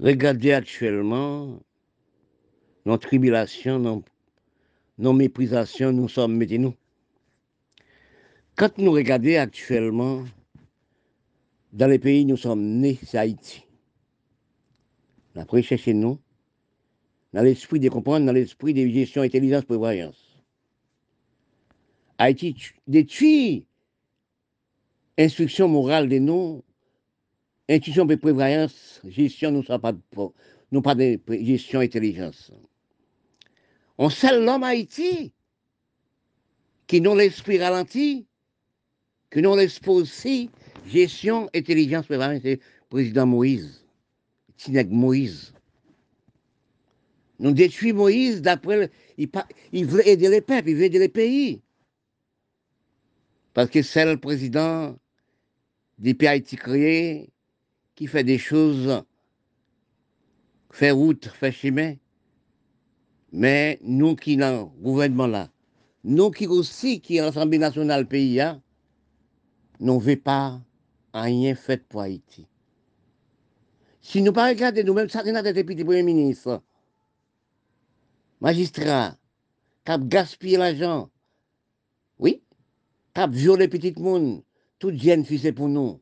Regardez actuellement nos tribulations, nos, méprisations, nous sommes, mettez-nous. Quand nous regardons actuellement, dans les pays où nous sommes nés, c'est Haïti. Après, chercher nous, dans l'esprit de comprendre, dans l'esprit de gestion, intelligence, prévoyance. Haïti détruit instruction morale de nous, intuition de prévoyance, gestion, nous pas, nous pas de gestion, intelligence. On sait l'homme Haïti qui n'ont l'esprit ralenti, qui n'ont l'esprit aussi, gestion, intelligence, prévoyance, c'est président Moïse, Tineg Moïse. Nous détruisons Moïse d'après, il, il veut aider les peuples, il veut aider les pays. Parce que c'est le président des pays Haïti créé qui fait des choses, fait route, fait chemin. Mais nous qui dans le gouvernement là, nous qui aussi, qui l'Assemblée nationale pays, hein, nous veut pas rien fait pour Haïti. Si nous pas regarder nous-mêmes, ça c'est notre député premier ministre, magistrat, qui a gaspillé l'argent, oui, qui a violé petit monde, tout jeune fils pour nous.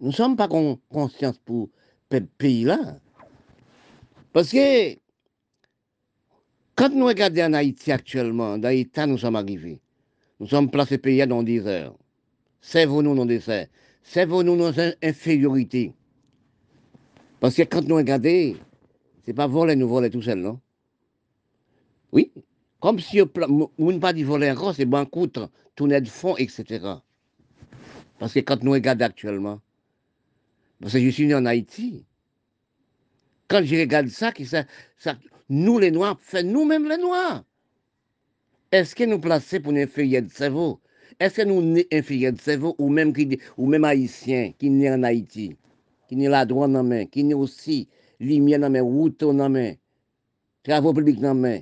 Nous ne sommes pas conscients pour ce pays-là. Parce que quand nous regardons en Haïti actuellement, dans l'état nous sommes arrivés, nous sommes placés pays dans 10 heures. Servons-nous nos décès. Servons-nous nos infériorités. Parce que quand nous regardons, ce n'est pas voler, nous voler tout seul, non? Oui. Comme si on ne pas dit voler encore, c'est bancoute, tourner de fond, etc. Parce que quand nous regardons actuellement, parce que je suis né en Haïti, quand je regarde ça, ça, nous les Noirs, fait nous-mêmes les Noirs. Est-ce que nous plaçons pour une feuille de cerveau? Est-ce que nous inférieurs de cerveau ou même, qui, ou même haïtiens qui naissent en Haïti, qui naissent la droite dans main, qui naissent aussi lumière dans main, route dans main, travaux publics dans main,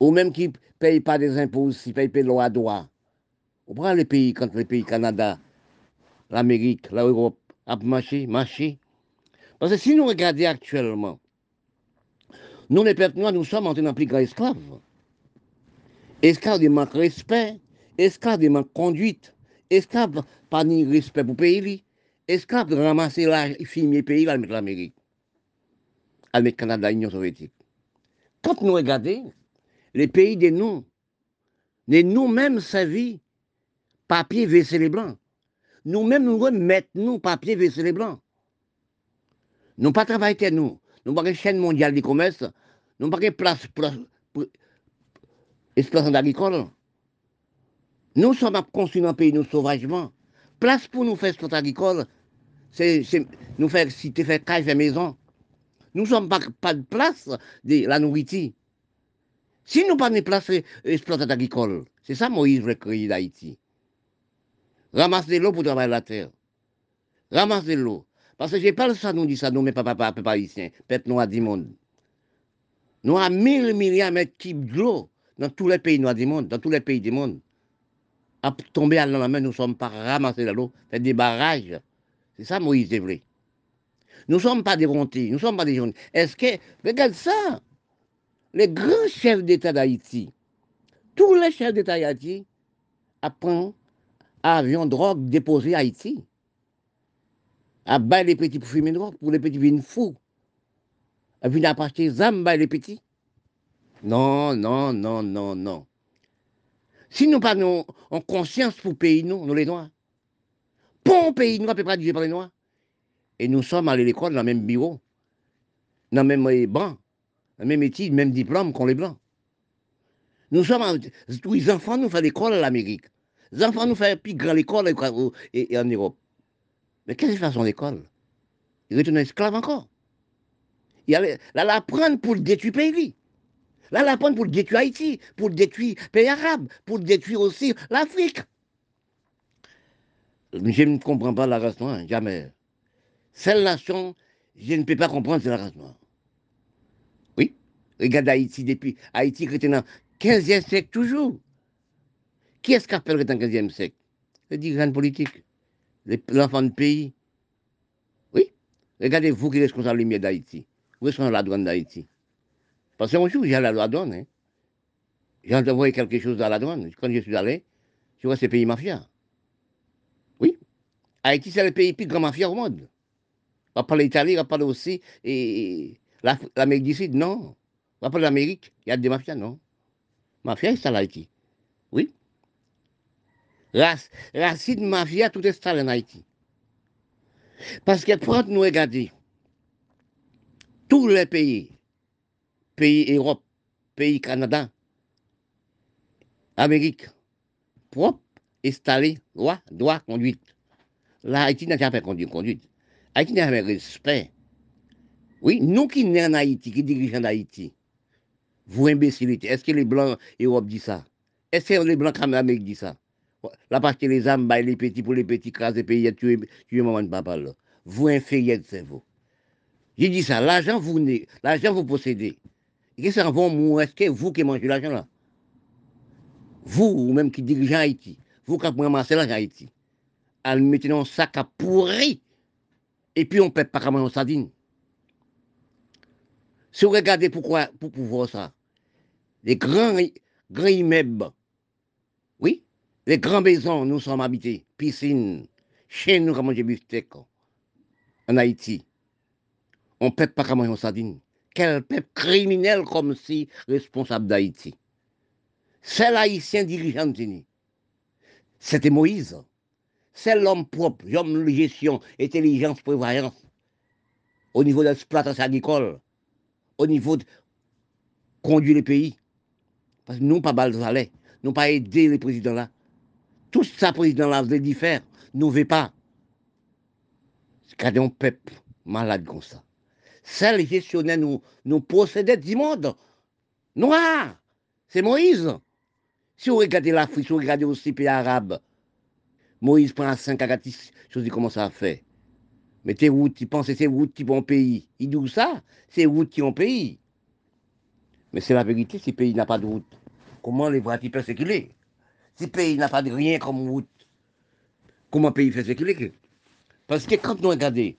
ou même qui ne payent pas des impôts aussi, payent pas à droit. On prend les pays, quand les pays Canada, l'Amérique, l'Europe, à marcher, marcher. Parce que si nous regardons actuellement, nous les peuples noirs, nous sommes en train de plus grand esclaves. Esclaves de manque respect, esclaves de manque conduite, esclaves pas de respect pour le pays, esclaves de ramasser la fille pays, à mettre l'Amérique, mettre le Canada, l'Union soviétique. Quand nous regardons, les pays de nous, de nous-mêmes servis, papier, vaisselle les blancs. Nous-mêmes, nous remettons nous papier, vaisselle les blancs. Nous pas travailler nous. Nous pas chaîne mondiale du commerce. Nous pas place pour exploitation agricole. Nous sommes construire un pays, nous sauvagement. Place pour nous faire exploitation agricole, c'est nous faire cité, faire caille, faire maison. Nous sommes pas, de place de la nourriture. Si nous pas de place exploitation agricole, c'est ça Moïse veut créer d'Haïti. Ramasser l'eau pour travailler la terre. Ramasser l'eau. Parce que je parle ça, nous dit ça, nous, mais papa, papa, papa, haïtien, peuple noir du monde. Nous avons 1000 milliards de mètres d'eau dans tous les pays noirs du monde, dans tous les pays du monde. À tomber à la main, nous ne sommes pas ramassés l'eau, faire des barrages. C'est ça, Moïse vrai. Nous ne sommes pas des rontis, nous ne sommes pas des jeunes. Est-ce que, regarde ça, les grands chefs d'État d'Haïti, tous les chefs d'État d'Haïti apprennent avion drogue déposé à Haïti. À bas les petits pour fumer drogue, pour les petits viennent fous. À venir acheter des armes, les petits. Non, non, non, non, non. Si nous pas en conscience pour pays, nous, nous les Noirs, bon pays noir peut pas dire par les Noirs. Et nous sommes allés à l'école dans le même bureau, dans le même banc, dans le même étude, même diplôme qu'on les Blancs. Nous sommes, tous les enfants nous font l'école à l'Amérique. Les enfants nous font plus grand l'école et, en Europe. Mais qu'est-ce qu'ils font son école? Ils retournent esclaves encore. Il là, l'apprendre pour détruire le pays. Là, l'apprendre pour détruire Haïti, pour détruire le pays arabe, pour détruire aussi l'Afrique. Je ne comprends pas la race jamais. Cette nation, je ne peux pas comprendre, c'est la race. Oui, regarde Haïti depuis. Haïti était dans le 15e siècle toujours. Qui est-ce qui appelle dans le 15e siècle? Les dirigeants politiques, les enfants de pays? Oui, Regardez vous qui êtes responsable lumière d'Haïti. Où est-ce la douane d'Haïti? Parce qu'un jour, j'ai à la douane. Hein. J'ai envoyé quelque chose à la douane. Quand je suis allé, je vois ces pays mafia. Oui. Haïti, c'est le pays plus grand mafia au monde. On va parler d'Italie, on va parler aussi et l'Amérique du Sud, non. On va parler d'Amérique, il y a des mafias, non. Mafia, c'est à Haïti. Racine mafia, tout est installé en Haïti. Parce que quand nous regardons tous les pays, pays Europe, pays Canada, Amérique, propre, installé, droit, droit, conduite. Là, Haïti n'a jamais conduit conduite. Haïti n'a jamais respect. Oui, nous qui sommes en Haïti, qui dirigeons Haïti, vous imbécilité, est-ce que les Blancs Europe disent ça? Est-ce que les Blancs Amérique disent ça? La partie les âmes, bah, les petits pour les petits, craser pays, tuer, tuer maman de papa là. Vous inférieur de cerveau. J'ai dit ça, l'argent vous l'argent vous possédez. Qu'est-ce que vous est-ce que vous qui mangez l'argent là? Vous, ou même qui dirigez Haïti, vous qui ramassez l'argent Haïti, à le mettre dans un sac à pourri, et puis on ne peut pas comme en sardine. Si vous regardez pourquoi, pour pouvoir ça, les grands, grands immeubles, les grands maisons, nous sommes habités, piscine, chez nous, comme manger bifteck, en Haïti. On ne peut pas comme en sardine. Quel peuple criminel comme si responsable d'Haïti. C'est l'haïtien dirigeant, c'était Moïse. C'est l'homme propre, l'homme de gestion, intelligence, prévoyance, au niveau de l'exploitation agricole au niveau de conduire le pays. Parce que nous, pas balzaler, nous pas aider les présidents là. Tout ça, président là, vous dit faire, nous ne pas. C'est un peuple malade comme ça. C'est les gestionnaires nous, nous possédaient du monde. Noir, c'est Moïse. Si vous regardez l'Afrique, si vous regardez aussi les pays arabes, Moïse prend 5 à 4 choses, comment ça fait? Mais c'est routes, ils pensent que c'est routes qui vont pays. Ils disent ça, c'est routes qui ont pays. Mais c'est la vérité, le pays n'a pas de route, comment les peuvent circuler? Si le pays n'a pas de rien comme route, comment le pays fait circuler Parce que quand nous regardons,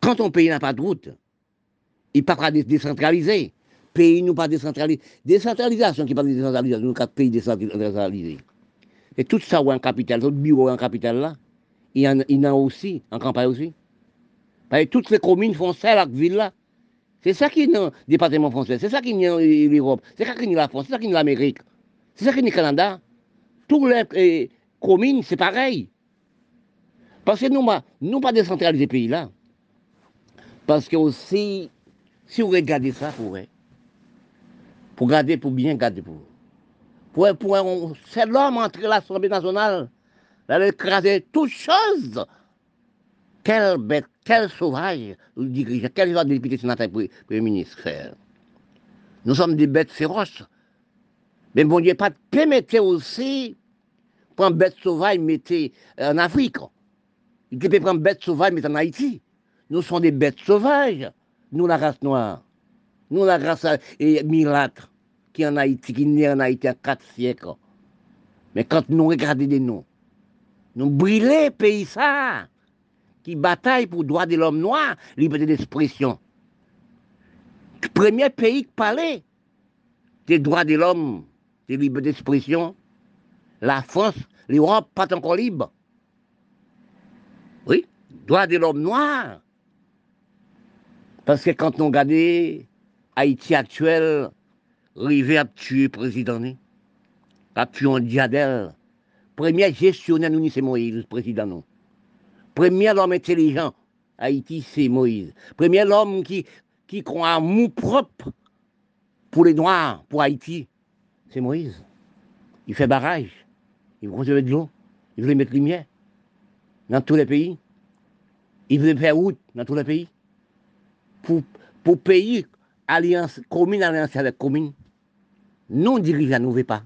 quand ton pays n'a pas de route, il ne peut pas décentraliser. Le pays nous pas décentralisé. Décentralisation qui parle de décentralisation, nous, quatre pays décentralisés. Et tout ça, ou en capital, tout bureau en capital là, il y en, a aussi, en campagne aussi. Parce que toutes les communes font ça, la ville là. C'est ça qui est le département français, c'est ça qui est l'Europe, c'est ça qui est la France, c'est ça qui est l'Amérique, c'est ça qui est Canada. Toutes les eh, communes, c'est pareil. Parce que nous, nous pas décentraliser pays là. Parce que aussi, si vous regardez ça, pour, pour garder, pour bien garder pour pour, pour, c'est l'homme entre l'Assemblée nationale elle a écrasé toutes choses. Quelle bête, quel sauvage, quel genre de député sénateur Premier ministre Nous sommes des bêtes féroces. Mais bon Dieu, pas permettre aussi prendre bête sauvage, mettez en Afrique. Il peut prendre bête sauvage, mettre en Haïti. Nous sommes des bêtes sauvages, nous la race noire. Nous la race et milâtre qui est en Haïti, qui est en Haïti en quatre siècles. Mais quand nous regardons des noms, nous brûlons pays qui bataille pour le droit de l'homme noir, liberté d'expression. Le premier pays qui parlait des droits de l'homme, des libertés d'expression, la France, l'Europe, pas encore libre. Oui, droit de l'homme noir. Parce que quand on regarde Haïti actuel, arrivé à tuer le président, à tuer un diadème, Premier gestionnaire, nous, c'est Moïse, le président. Premier homme intelligent, Haïti, c'est Moïse. Premier homme qui, qui croit à mou propre pour les Noirs, pour Haïti, c'est Moïse. Il fait barrage, il veut conserver de l'eau, il veut mettre lumière dans tous les pays. Il veut faire route dans tous les pays. Pour, pour pays, alliance commune, alliance avec commune. Nous, dirigeants, nous ne pas.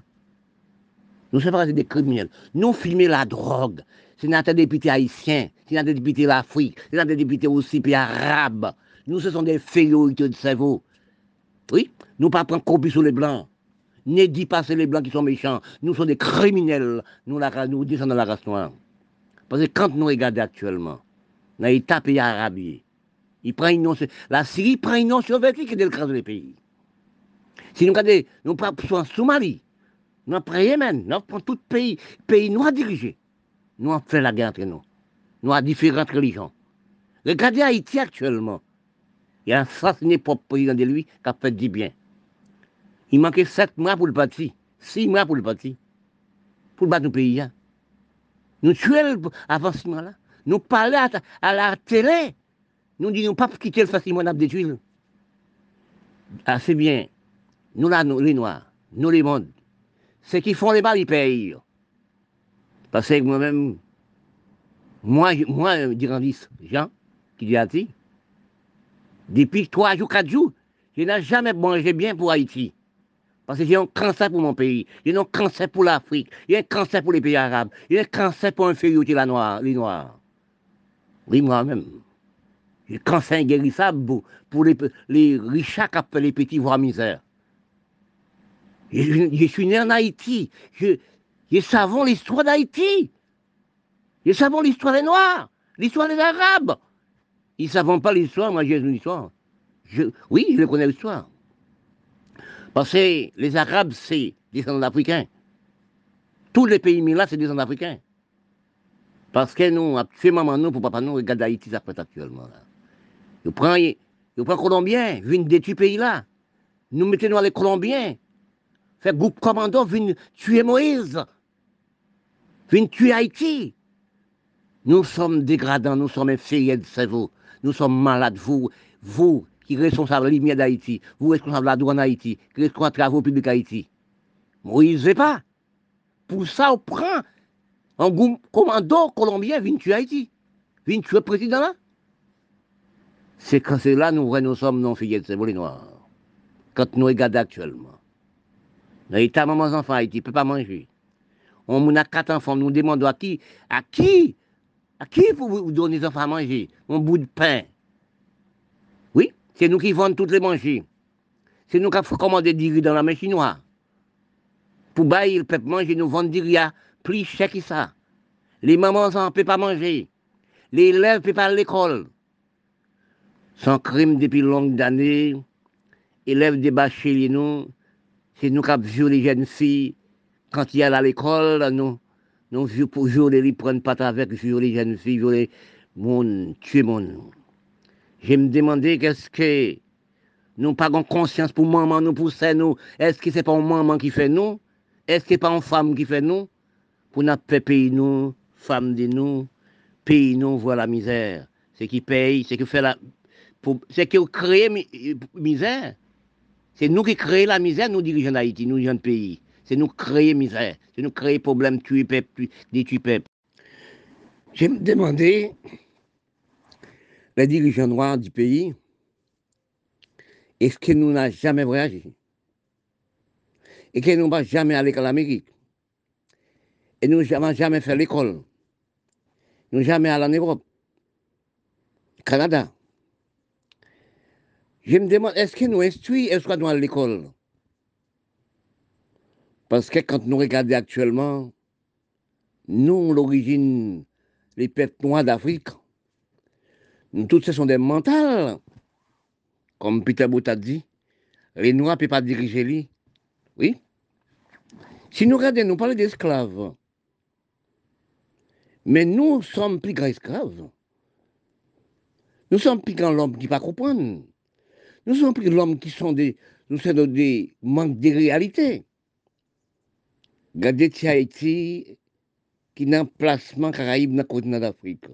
Nous sommes des criminels. Nous filmer la drogue. C'est notre député haïtien, c'est notre député l'Afrique, c'est notre député aussi pays arabe. Nous, ce sont des féorités de cerveau. Oui, nous ne pas prendre copie sur les blancs. Ne dis pas c'est les blancs qui sont méchants. Nous sommes des criminels. Nous, nous descendons de la race noire. Parce que quand nous regardons actuellement, dans l'État pays arabe. Il prend une nom, la Syrie prend une nom soviétique de l'écraser les pays. Si nous regardons, nous prenons en Somalie, nous prenons Yémen, nous prenons tout pays, pays nous dirigé. Nous avons fait la guerre entre nous. Nous avons différentes religions. Regardez Haïti actuellement. Il y a assassiné propre président de lui qui a fait du bien. Il manquait sept mois pour le bâtir, six mois pour le bâtir, pour battre nos pays. Hein. Nous tuons l'avancement là. Nous parlons à, la télé. Nous disons pas quitter le facilement de détruire. Ah, c'est bien. Nous là, nous, les Noirs, nous les mondes. Ceux qui font les balles, ils payent. Parce que moi-même, moi, moi, Durandis, Jean, qui dit Haïti, depuis trois jours, quatre jours, je n'ai jamais mangé bien pour Haïti. Parce que j'ai un cancer pour mon pays, j'ai un cancer pour l'Afrique, j'ai un cancer pour les pays arabes, j'ai un cancer pour l'infériorité la noire, les Noirs. Oui, moi-même. J'ai un cancer inguérissable pour, les, les riches qui les petits voix misère. Je, suis né en Haïti. Je, je savons l'histoire d'Haïti. Je savons l'histoire des Noirs, l'histoire des Arabes. Ils ne savent pas l'histoire, moi j'ai une histoire. oui, je connais l'histoire. Parce que les Arabes, c'est des descendants d'Africains. Tous les pays là, c'est des d'Africains. Parce que nous, maman, nous, pour papa, nous, regarde Haïti, ça fait actuellement. Là. Vous prenez, vous prenez Colombiens, viennent des pays là. Nous mettons les Colombiens. Fait groupe commando, viennent tuer Moïse. Viennent tuer Haïti. Nous sommes dégradants, nous sommes inférieurs de cerveau. Nous sommes malades, vous, vous, qui êtes responsable de la lumière d'Haïti, vous responsable de la douane d'Haïti, qui êtes responsable des travaux publics d'Haïti. Moïse n'est pas. Pour ça, on prend un commando colombien vient tuer Haïti. Vient tuer le président là. C'est quand c'est là nous, nous sommes non filles de les noirs. Quand nous regardons actuellement. Dans l'état, maman, enfants Haïti, ne peut pas manger. On a quatre enfants, nous demandons à qui, à qui à qui vous donnez les enfants à manger? Un bout de pain. C'est nous qui vendons toutes les manger. C'est nous qui avons commandé du riz dans la main chinoise. Pour bailler le peuple manger, nous vendons du riz à plus cher que ça. Les mamans ne peuvent pas manger. Les élèves ne peuvent pas aller à l'école. Sans crime depuis longues années, élèves débâchés, nous, c'est nous qui avons les jeunes filles. Quand il y a à l'école, nous, non, pour jouer, ils prennent pas avec, jouer les jeunes filles, jouer mon, tuer. Je me demandais qu'est-ce que nous pas conscience pour maman, nous pousser nous? Est-ce que c'est pas une maman qui fait nous? Est-ce que c'est pas une femme qui fait nous? Pour nous payer nous, femmes de nous, payer nous, voir la misère. C'est qui paye, c'est qui fait la, c'est qui crée misère. C'est nous qui créons la misère, nous dirigeons d'Haïti, nous dirigeons le pays c'est nous créer misère, c'est nous créer problème, tuer peuple, détruire peuple. J'ai me demandé, les dirigeants noirs du pays, est-ce que nous n'avons jamais voyagé? Et que nous jamais allé à l'Amérique? Et nous n'avons jamais fait l'école? Nous n'avons jamais allé en Europe? Canada? Je me demande, est-ce que nous instruisons, est-ce nous allons à l'école? Parce que quand nous regardons actuellement, nous, l'origine, les peuples noirs d'Afrique, nous tous ce sont des mentales. Comme Peter Bout a dit, les noirs ne peuvent pas diriger lui. Oui. Si nous regardons, nous parlons d'esclaves. Mais nous sommes plus grands esclaves. Nous sommes plus grands l'homme qui ne pas comprendre. Nous sommes plus l'homme qui sont des, nous sommes des manques de réalité. Gardez Haïti qui n'a un placement Caraïbe dans le continent d'Afrique.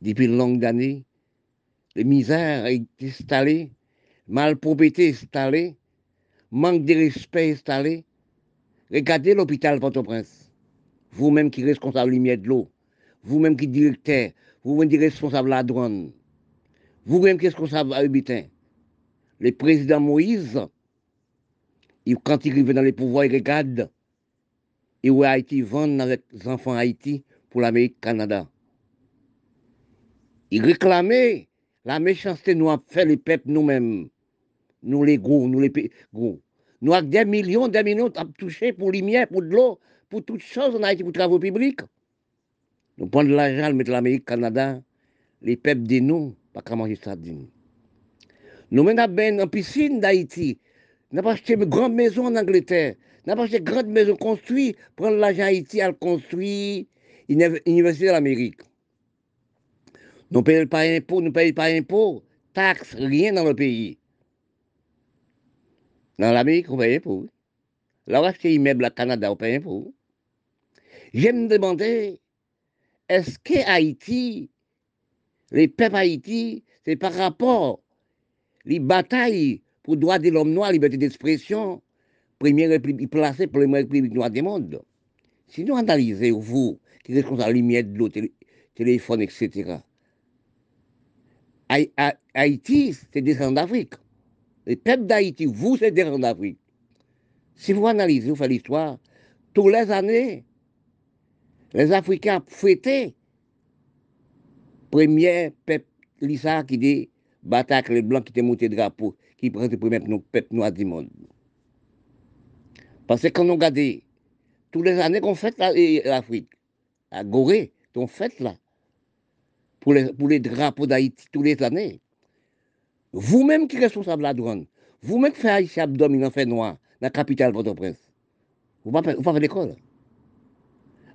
Depuis une longue année, les misères ont été installées, malpropreté installée, manque de respect installé. Regardez l'hôpital Port-au-Prince. Vous-même qui êtes responsable de lumière de l'eau, vous-même qui directeur, vous-même qui responsable la douane, vous-même qui responsable de l'habitant. Le président Moïse, quand il arrive dans les pouvoirs, il regarde. Et où Haïti vend avec les enfants Haïti pour l'Amérique Canada. Il réclamait la méchanceté nous a fait les peuples nous-mêmes. Nous les gros, nous les gros. Nous avons des millions, des millions à toucher pour lumière, pour de l'eau, pour toutes choses en Haïti, pour travaux publics. Nous prenons de l'argent, le mettre l'Amérique, Canada, les peuples de nous, pas qu'à manger sardines. Nous menons ben en piscine d'Haïti. Nous avons acheté une grande maison en Angleterre. Nous avons acheté une grande maison construite, prendre l'argent Haïti à construire une université de l'Amérique. Nous ne payons pas d'impôts, nous ne payons pas d'impôts, taxes, rien dans le pays. Dans l'Amérique, on paye impôts. Là, on un immeuble au Canada, on paye impôts. Je me demandais, est-ce que Haïti, les peuples Haïti, c'est par rapport les batailles pour le droit de l'homme noir, liberté d'expression, première république placée, première république noire du monde. Si nous analysons, vous, qui êtes de la lumière l'eau, téléphone, etc., Haïti, c'est descendant d'Afrique. Les peuples d'Haïti, vous, c'est descendant d'Afrique. Si vous analysez, vous faites l'histoire, tous les années, les Africains fêtaient premier peuple l'Issa qui dit bataille les blancs qui étaient montés drapeau, qui prennent le premier peuple noir du monde. Parce que quand on regarde tous les années qu'on fête l'Afrique, à Gorée, on fête là, pour les, pour les drapeaux d'Haïti tous les années. Vous-même qui êtes responsable de la douane, vous-même qui faites Haïti abdomen en fait noir, dans la capitale Port-au-Prince, vous ne faites pas l'école.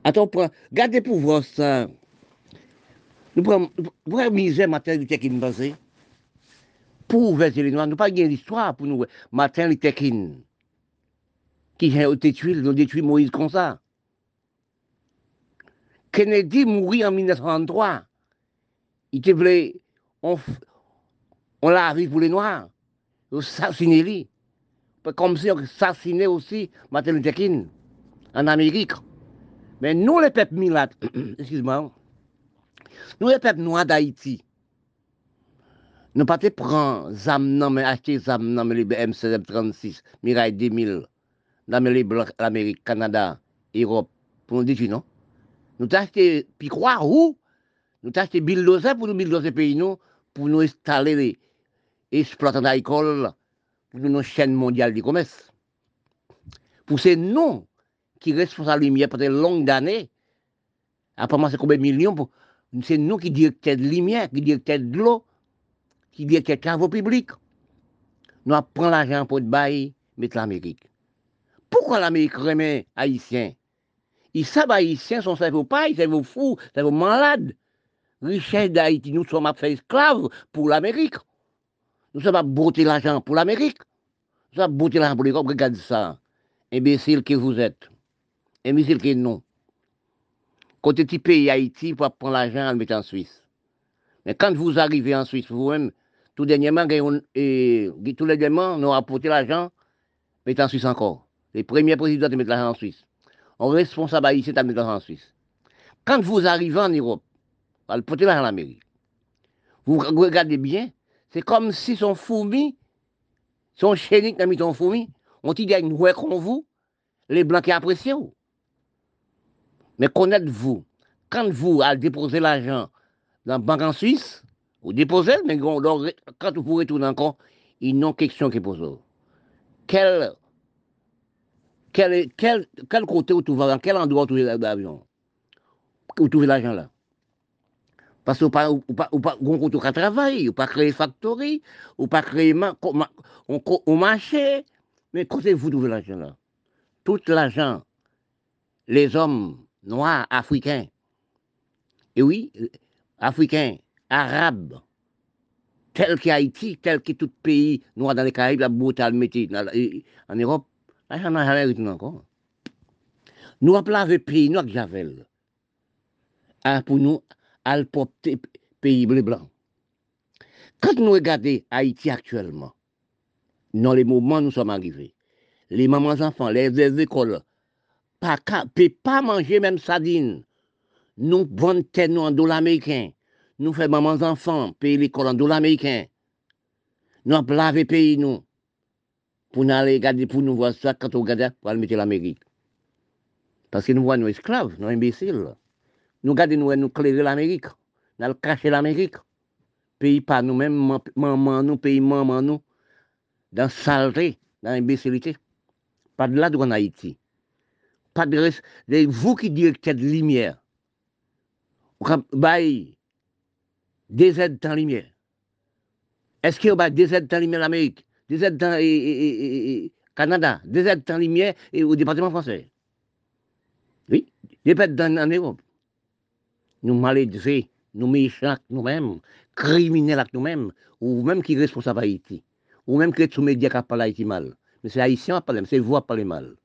Attends, gardez pour voir ça. Nous prenons, vous misère matin du tekin basé. Pour ouvrir les noirs, nous pas gagné l'histoire pour nous. Matin les tekin. Qui? Ont détruit, ont détruit Moïse comme ça. Kennedy mourit en 1933. Il te voulait, on, l'a arrivé pour les noirs. On assassiné lui. Comme si on assassinait aussi Martin Luther King en Amérique. Mais nous, les peuples milat, excuse-moi, nous, les peuples noirs d'Haïti, nous pas prendre ZAM, mais acheter les M36, Mirail 2000, dans les Blancs, l'Amérique, Canada, Europe, pour nous dire non? Nous puis quoi, où? Nous avons acheté bulldozer pour nous bulldozer pays, pour nous installer les exploitants d'alcool, pour nous chaîne mondiale du commerce. Pour ces noms qui responsable de la lumière pendant longues années. Apparemment, c'est combien de millions C'est nous qui directeurs de lumière, qui directeurs de l'eau, qui directeurs de travaux publics. Nous prenons l'argent pour le bail, mettre l'Amérique. Pourquoi l'Amérique remet haïtiens? Ils savent haïtiens sont cerveau pas, ils sont fous, sont malades. Richesse d'Haïti, nous sommes fait esclaves pour l'Amérique. Nous sommes à botter l'argent pour l'Amérique. Nous sommes à botter l'argent pour l'Europe. Regardez ça. Imbécile que vous êtes. Imbécile que non. Côté petit pays Haïti, pour prendre l'argent et le mettre en Suisse. Mais quand vous arrivez en Suisse, vous-même, tout dernièrement, et, dernièrement, nous apporté l'argent, mettre en Suisse encore. Les premiers présidents de mettre l'argent en Suisse. On responsable haïtien de mettre l'argent en Suisse. Quand vous arrivez en Europe, vous porter l'argent en Amérique. Vous regardez bien, c'est comme si son fourmi, son chénique n'a mis son fourmi, on dit une comme vous, les blancs qui apprécient. Mais connaître-vous, quand vous allez déposer l'argent dans la banque en Suisse, vous déposez, mais quand vous retournez encore, ils n'ont question qui pose. Quel, quel, quel, quel côté vous trouvez, dans quel endroit vous trouvez l'avion Vous trouvez l'argent là? Parce que pas, ou pas, ou pas, on pas travailler, ou pas créer factory, ou pas créer au marché. Mais vous trouvez l'argent là Tout l'argent, les hommes noirs, africains, et oui, africains, arabes, tel qu'Haïti, tel que tout pays noir dans les Caraïbes, la brutale métier en Europe, l'argent n'a jamais été encore. Nous avons lavé pays noir que. Ah, pour nous, al popte peyi ble blan. Kak nou e gade Haiti aktuelman, nan le mouman nou som arrive, le maman zanfan, le zez ekol, pa ka, pe pa manje menm sadine, nou bon ten nou an do l'Ameriken, nou fe maman zanfan, pe l'ekol an do l'Ameriken, nou ap lave peyi nou, pou nou ale gade, pou nou vwa sa, kato gade, pou al mette l'Amerik. Paske nou vwa nou esklav, nou imbesil. Nous regardons, nous, nous clairer l'Amérique. Nous cacher l'Amérique. Pays pas nous-mêmes, maman nous, pays maman nous, dans saleté, dans l'imbécilité. Pas de là en Haïti. Pas de. Vous qui directez de lumière, bail des aides dans lumière. Est-ce qu'il y a des aides dans lumière l'Amérique, des aides dans le Canada, des aides dans lumière et au département français? Oui, des aides en Europe. Nous malédisons, nous méchants nous-mêmes, criminels avec nous-mêmes, ou même qui responsables à Haïti, ou même qui sont médias qui parlent Haïti mal. Mais c'est Haïtien qui parle, c'est vous qui parlez mal.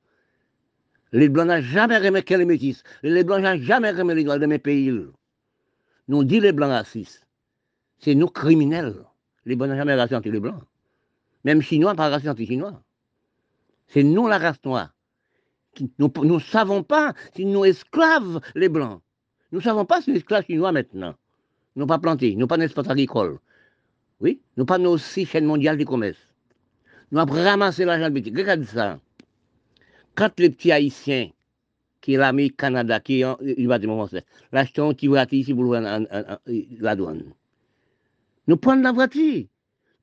Les Blancs n'ont jamais remis les métis. Les Blancs n'ont jamais remis les droits de mes pays. Nous dit les Blancs racistes. C'est nous criminels. Les Blancs n'ont jamais racisté les Blancs. Même Chinois, pas racisté Chinois. C'est nous la race noire. Nous ne savons pas si nous esclaves les Blancs. Nous ne savons pas si nous esclaves chinois maintenant. Nous pas planté, nous pas d'espace agricole. Oui, nous pas nos six chaînes mondiales du commerce. Nous avons ramassé l'argent de Regardez ça. Quand les petits Haïtiens, qui est l'Amérique, Canada, qui est dire français, l'acheter un petit ici pour la douane. Nous prenons la voiture.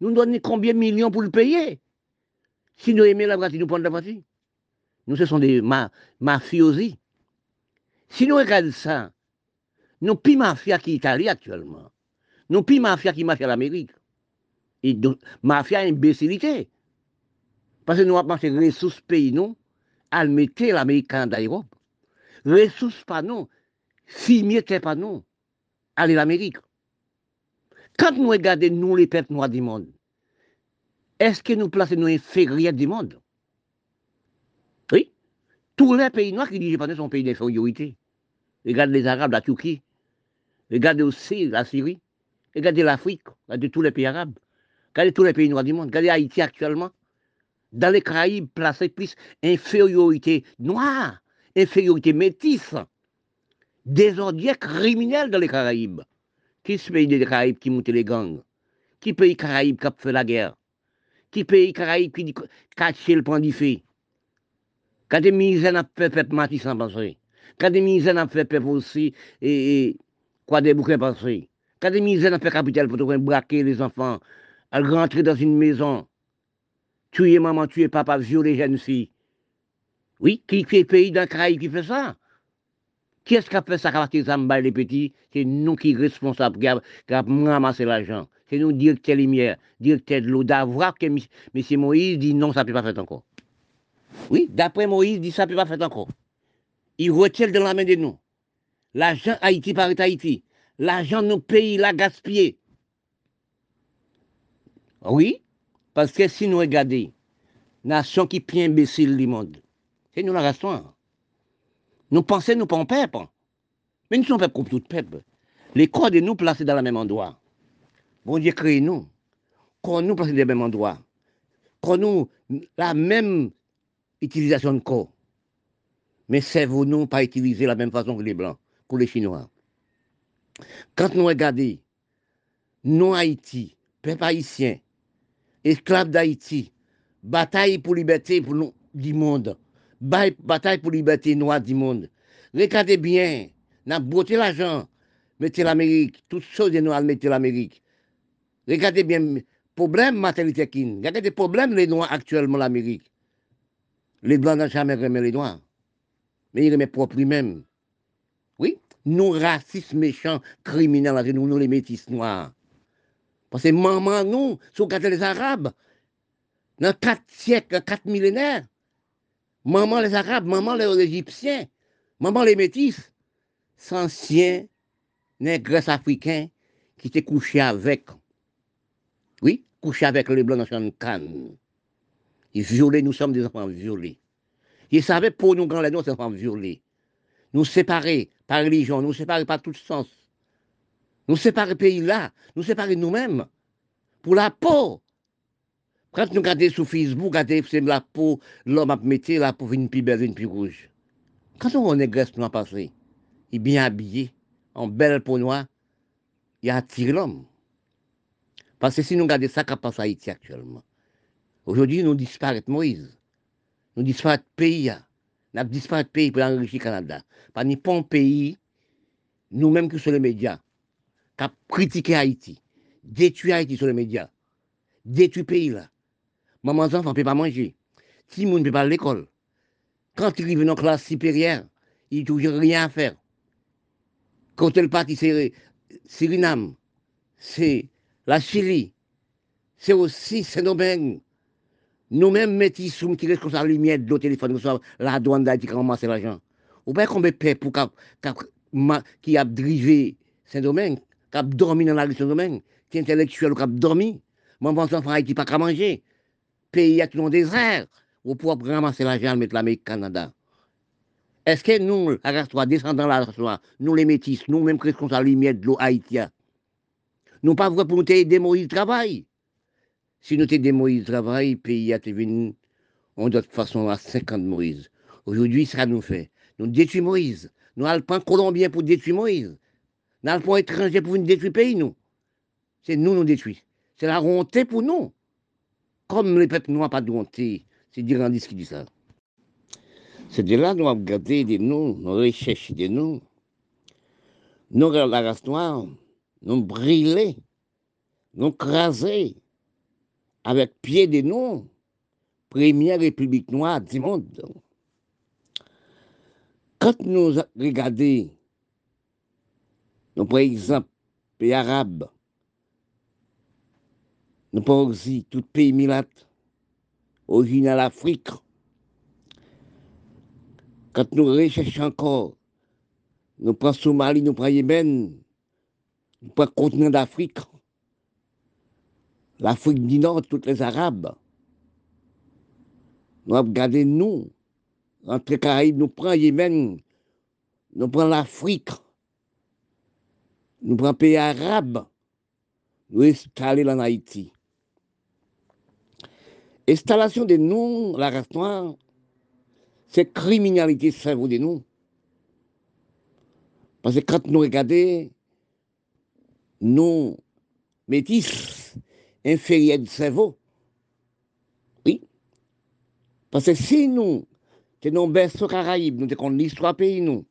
Nous donnons combien de millions pour le payer? Si nous aimons la voiture, nous prenons la voiture. Nous, ce sont des ma mafiosi. Si nous regardons ça, nous plus mafia qui Italie actuellement. Nous plus mafia qui mafia l'Amérique. Et donc, mafia imbécilité. Parce que nous avons pensé ressources pays, nous, à mettre l'Amérique d'Europe. Ressources pas nous, fumier pas nous, aller l'Amérique. Quand nous regardons, nous, les peuples noirs du monde, est-ce que nous plaçons nous inférieurs du monde? Oui. Tous les pays noirs qui disent que sont pays d'infériorité. Regardez les Arabes, la Turquie. Regardez aussi la Syrie. Regardez l'Afrique. Regardez tous les pays arabes. Regardez tous les pays noirs du monde. Regardez Haïti actuellement. Dans les Caraïbes, placé plus infériorité noire, infériorité métisse, désordre criminel dans les Caraïbes. Qui ce pays des Caraïbes qui monte les gangs? Qui pays Caraïbes qui a fait la guerre? Qui pays Caraïbes qui cache le point du Quand des misères n'a fait peuple Matisse sans penser. Quand des misères n'a fait peuple aussi et Quoi des bouquins passés Quand des misères dans le capital pour braquer les enfants, à rentrer dans une maison, tuer maman, tuer papa, violer jeunes filles. Oui, qui fait pays d'un Caraïbe qui fait ça? Qui est-ce qui a fait ça qui a les petits? C'est nous qui sommes responsables, qui avons ramassé l'argent. C'est nous, directeur lumière, directeur de l'eau, d'avoir que M. Moïse dit non, ça ne peut pas faire encore. Oui, d'après Moïse, dit ça ne peut pas faire encore. Il retient de la main de nous. L'argent Haïti par Haïti. L'argent de nos pays l'a gaspillé. Oui, parce que si nous regardons, nation qui est imbécile du monde, c'est nous la restons. Nous pensons, nous pas peuple. Mais nous sommes peuple comme tout peuple. Les corps de nous placés dans le même endroit. Bon Dieu crée nous. Quand nous placés dans le même endroit. Quand nous, la même utilisation de corps. Mais servons-nous pas utiliser la même façon que les Blancs pour les Chinois. Quand nous regardons, nous Haïti, peuple haïtien, esclaves d'Haïti, bataille pour liberté pour du monde, bataille pour liberté noire du monde. Regardez bien, n'a beauté l'argent, mettez l'Amérique, toutes choses de noirs, mettez l'Amérique. Regardez bien, problème maternité regardez les problèmes les noirs actuellement l'Amérique. Les blancs n'ont jamais remis les noirs, mais ils remettent propre lui-même. Oui, nous racistes méchants, criminels, nous, nous les métis noirs. Parce que maman, nous, si vous les Arabes, dans quatre siècles, quatre millénaires, maman les Arabes, maman les Égyptiens, maman les métis, anciens nègres africains qui étaient couchés avec, oui, couchés avec les blancs dans Cannes. Ils violaient, nous sommes des enfants violés. Ils savaient pour nous, quand les des enfants violés nous séparer par religion, nous séparer par tout sens. Nous séparer pays-là, nous séparer nous-mêmes. Pour la peau. Quand nous regardons sur Facebook, regardons c'est la peau, l'homme a mis la peau une plus belle, une plus rouge. Quand on est grèce passé, il est bien habillé, en belle peau noire, il attiré l'homme. Parce que si nous regardons ça qui passe à Haïti actuellement, aujourd'hui nous disparaît Moïse, nous disparaît pays n'a disparu de pays pour enrichir le Canada. Pas ni pas un pays, nous-mêmes que sur les médias, qui a critiqué Haïti, détruit Haïti sur les médias, détruit le pays là. Maman, enfants ne peut pas manger. Monde ne peut pas aller à l'école. Quand il arrive dans la classe supérieure, il n'y a toujours rien à faire. Quand le parti, c'est Suriname, c'est la Chili, c'est aussi Saint-Domingue. Nous-mêmes, métis, qui restent la lumière de téléphone, la douane d'Haïti qui ramasse l'argent. Ou bien combien de pour qui a drivé Saint-Domingue, qui a dormi dans la rue Saint-Domingue, qui est intellectuel, qui a dormi. Bon enfant Haïti pas qu'à manger. Pays a tout le désert. Ou pour ramasser l'argent, mettre l'Amérique Canada. Est-ce que nous, la race descendants de la race nous les métis, nous même qui sommes à la lumière de l'eau haïtienne, nous pas pour nous aider Moïse travail? Si nous aider Moïse travail, pays a venu, on de toute façon à 50 Moïse. Aujourd'hui, ça nous fait. Nous détruisons Moïse. Nous allons prendre Colombien pour détruire Moïse. Nous allons prendre étranger pour détruire le pays, nous. C'est nous nous détruisons. C'est la honte pour nous. Comme les peuples n'ont pas de honte, c'est Durandis qui dit ça. C'est de là nous avons gardé de nous, nous recherches de nous. Nous, la race noire, nous brûler, nous craser avec pied de nous, première république noire du monde. Quand nous regardons, nous, par exemple, pays arabes, nous prenons aussi tout pays milat, original Afrique, quand nous recherchons encore, nous prenons Somalie, nous prenons Yémen, nous prenons le continent d'Afrique, l'Afrique du Nord, tous les Arabes. Nous regardons nous, entre les Caraïbes, nous prenons Yémen, nous prenons l'Afrique, nous prenons les pays arabes, nous installons en Haïti. Installation de nous, la race noire, c'est criminalité cerveau de nous. Parce que quand nous regardons, nous, métis, inférieurs du cerveau, oui. Parce que si nous, que nous berceaux Caraïbes, nous avons l'histoire pays, nous,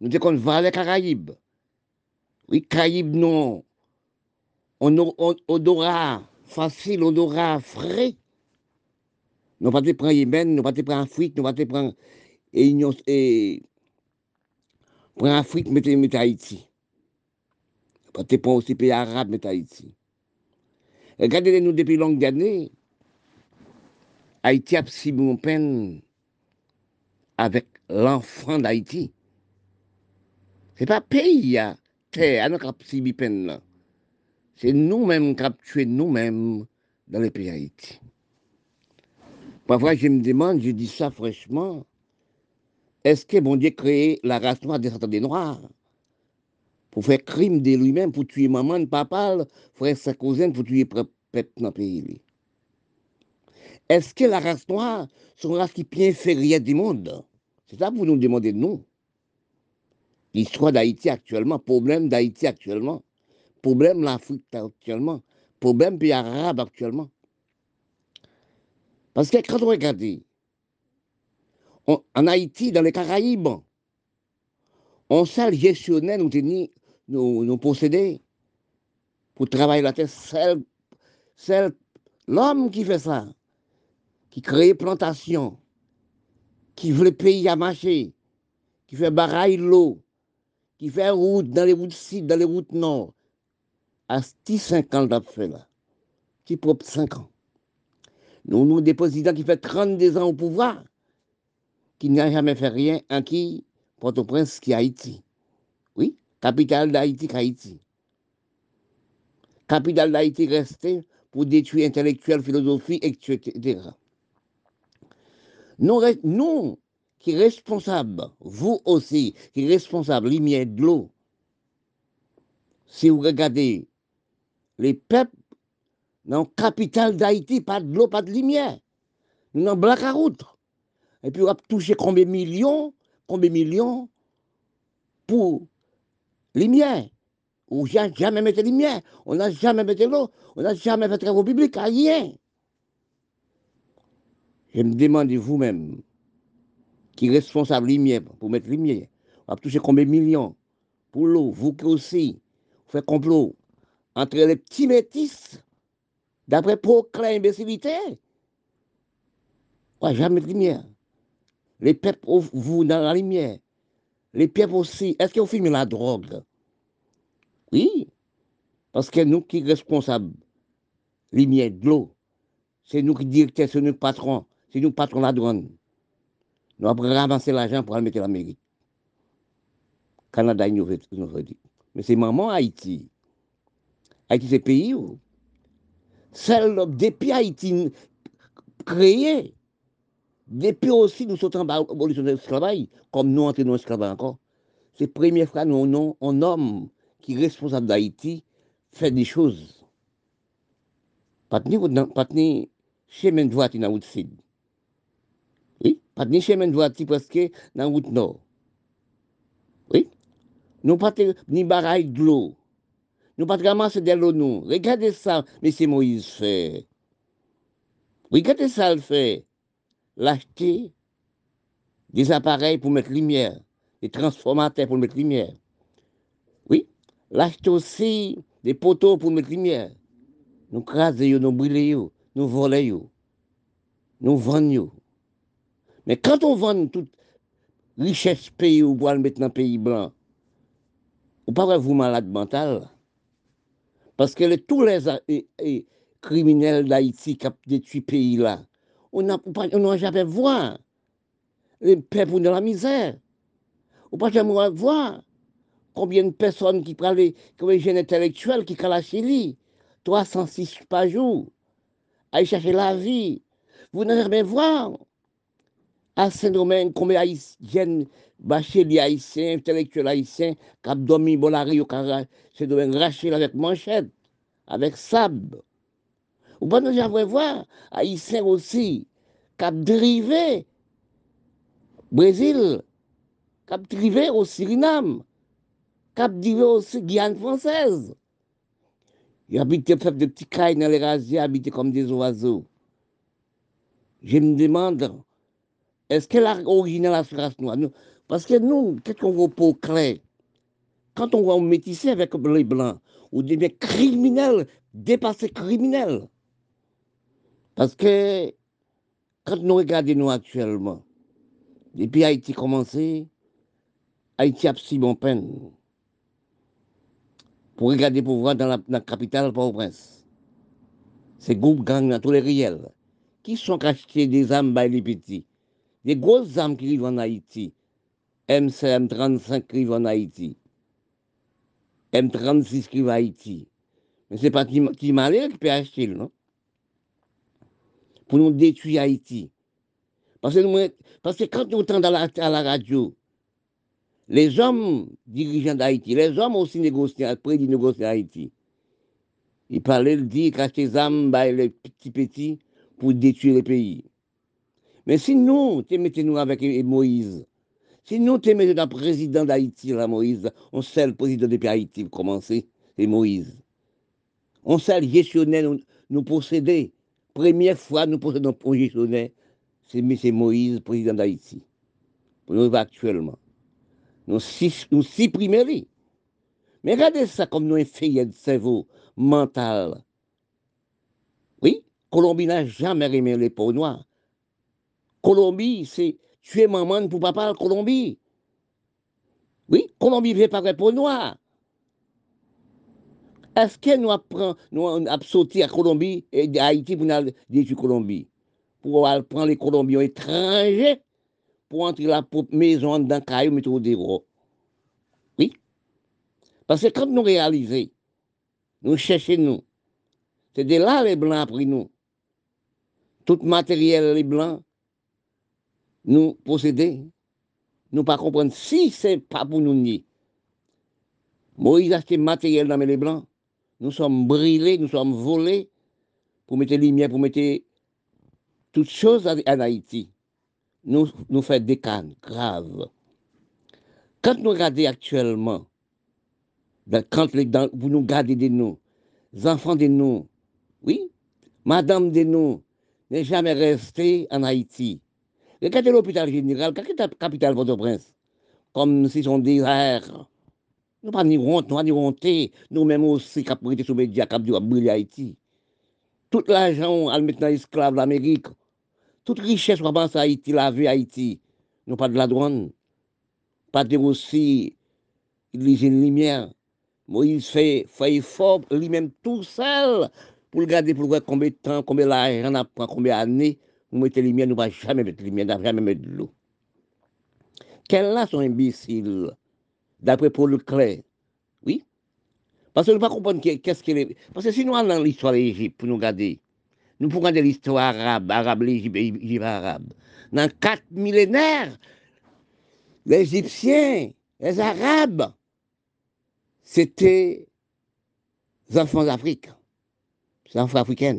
nous avons Valais Caraïbes, oui, Caraïbes, non, on, on, odorat facile, odorat frais, nous pas te prendre Yémen, nous pas te prendre Afrique, nous pas te prendre et, et prendre Afrique, mettez mettre Haïti. Pas te prendre aussi pays arabes, mettre Haïti. Regardez-nous depuis longues années, Haïti a si bon peine avec l'enfant d'Haïti. Ce n'est pas pays, à terre, qui a si peine. C'est nous-mêmes qui avons tué nous-mêmes dans les pays d'Haïti. Parfois, je me demande, je dis ça fraîchement, est-ce que bon Dieu créé la race noire des des noirs? Pour faire crime de lui-même, pour tuer maman, papa, frère, sa cousine, pour tuer peuple dans le pays Est-ce que la race noire, c'est une race qui est bien inférieure du monde? C'est ça que vous nous demandez de nous. L'histoire d'Haïti actuellement, problème d'Haïti actuellement, problème de l'Afrique actuellement, problème pays arabe actuellement. Parce que quand on regarde, en Haïti, dans les Caraïbes, on sait gestionnaire nous tenir, nous, nous posséder pour travailler la terre. C'est l'homme qui fait ça, qui crée plantation, qui veut le pays à marcher, qui fait baraille l'eau, qui fait route dans les routes sud, dans les routes nord. À 5 ans, fait là. Qui propre 5 ans. Nous, nous, des présidents qui fait 32 ans au pouvoir, qui n'a jamais fait rien en qui Port-au-Prince, qui Haïti. Oui, capitale d'Haïti, Haïti. Capitale d'Haïti restée pour détruire intellectuels, philosophie, etc. Nous, nous qui responsables, vous aussi, qui responsables, lumière de l'eau, si vous regardez les peuples dans la capitale d'Haïti, pas de l'eau, pas de lumière. Nous avons black à route. Et puis on a touché combien de millions, combien de millions pour lumière. On n'a jamais mis de lumière, on n'a jamais mis de l'eau, on n'a jamais fait de travaux publics, rien. Je me demande vous-même, qui est responsable lumière pour mettre lumière, on a touché combien de millions pour l'eau, vous aussi, vous faites complot entre les petits métis D'après proclame imbécilité? Ouais, jamais de lumière. Les peuples, vous, dans la lumière. Les peuples aussi. Est-ce qu'ils ont filmé la drogue? Oui. Parce que nous qui sommes responsables, lumière de l'eau, c'est nous qui directeurs, c'est nous patrons, c'est nous patrons la douane. Nous avons ramassé l'argent pour aller mettre l'Amérique. Canada, nous dit. Mais c'est maman Haïti. Haïti, c'est pays où Celle depuis Haïti créé, depuis aussi nous sommes en abolition de l'esclavage, comme nous entrons dans l'esclavage encore. C'est la première fois que nous un homme qui est responsable d'Haïti fait des choses. De chemin voiture dans la route sud. Oui, de chemin voiture presque dans la route nord. Oui, nous pas ni baraille de l'eau. Nous pas ramasser de l'eau. Regardez ça, M. Moïse fait. Regardez ça, le fait. L'acheter des appareils pour mettre lumière, des transformateurs pour mettre lumière. Oui, l'acheter aussi des poteaux pour mettre lumière. Nous craser, nous brûler, nous voler, nous vendre. Mais quand on vend toute richesse pays ou pour le mettre pays blanc, vous pas vous malade mental. Parce que tous les criminels d'Haïti qui ont détruit pays là, on n'a jamais vu les peuples dans la misère. On n'a jamais voir combien de personnes qui parlent comme les jeunes intellectuels qui la Chili, 306 par jour, à chercher la vie. Vous n'avez jamais voir à Saint-Domingue combien haïtiens, bacheliers haïtiens, intellectuels haïtiens, qui ont dormi bon la rue, Saint-Domingue avec manchette, avec sable. Vous pouvez jamais voir haïtiens aussi, ont dérivé Brésil, ont dérivé au Suriname, Cap d'Ivoire aussi, Guyane française. Ils habitaient fait de petits cailles dans les rasiers, habitaient comme des oiseaux. Je me demande, est-ce qu'elle a originé la race noire Parce que nous, qu'est-ce qu'on voit pour clair? Quand on voit un métissé avec les blancs, on devient criminel, dépassé criminel. Parce que quand nous regardons actuellement, depuis Haïti commencé, Haïti a si bon peine pour regarder pour voir dans la, capitale Port-au-Prince. Ces groupes gangs dans tous les réels qui sont achetés des armes par les petits, des grosses armes qui vivent en Haïti, MCM 35 qui vivent en Haïti, M36 qui vivent en Haïti. Mais ce n'est pas malheur qui peut acheter, non? Pour nous détruire Haïti. Parce que, quand nous entendons à la radio, les hommes dirigeants d'Haïti, les hommes aussi négociants, après de négocier Haïti. Ils parlaient, ils disaient qu'acheter des armes, bah, les petits petits, pour détruire le pays. Mais si nous, tu nous avec Moïse, si nous, tu mettons le président d'Haïti, là, Moïse, on sait le président depuis Haïti, commencer, c'est Moïse. On sait le gestionnaire, nous, nous posséder. Première fois, nous possédons un c'est Moïse, président d'Haïti. Pour nous, actuellement nous, nous supprimer. Mais regardez ça comme nous inférieurs de cerveau mental. Oui, Colombie n'a jamais aimé les peaux noires. Colombie, c'est tuer maman pour papa Colombie. Oui, Colombie veut pas les peaux noires. Est-ce que nous apprenons, nous sauté à Colombie et à Haïti pour nous détruire Colombie? Pour prendre les Colombiens étrangers pour entrer la maison dans le caillou, mais au gros. Oui. Parce que quand nous réalisons, nous cherchons nous, c'est de là les blancs pris nous. Tout matériel les blancs, nous posséder, nous pas comprendre si c'est pas pour nous nier. Moïse a acheté matériel dans les blancs, nous sommes brûlés, nous sommes volés pour mettre lumière, pour mettre toutes choses en Haïti nous, nous fait des cas graves. Quand nous regardons actuellement, quand vous nous gardez de nous, les enfants de nous, oui, madame de nous, n'est jamais resté en Haïti. Regardez l'hôpital général, quelle est la capitale Port-au-Prince? Comme si sont des Nou pa ni honte, nou pa ni honte, nou menm osi kap prete sou media kap diwa bril Haiti. Tout l'ajan al met nan esklave l'Amerik, tout richesse wapan sa Haiti, la ve Haiti, nou pa de la douane, pa de osi l'hygiène lumière. Moïse fait, fait fort lui-même tout seul pour le garder, pour voir combien de temps, combien d'argent on prend, combien d'années, vous mettez lumière, nous ne va jamais mettre lumière, on ne va jamais mettre de l'eau. Quel là sont imbéciles d'après Paul Clair. Oui? Parce que nous ne pouvons pas qu'est-ce qu'il est. Parce que si nous allons dans l'histoire de l'Égypte pour nous regarder, nous pouvons regarder l'histoire arabe, arabe, l'Égypte arabe. Dans quatre millénaires, les Égyptiens, les Arabes, c'était les enfants d'Afrique, les enfants africains,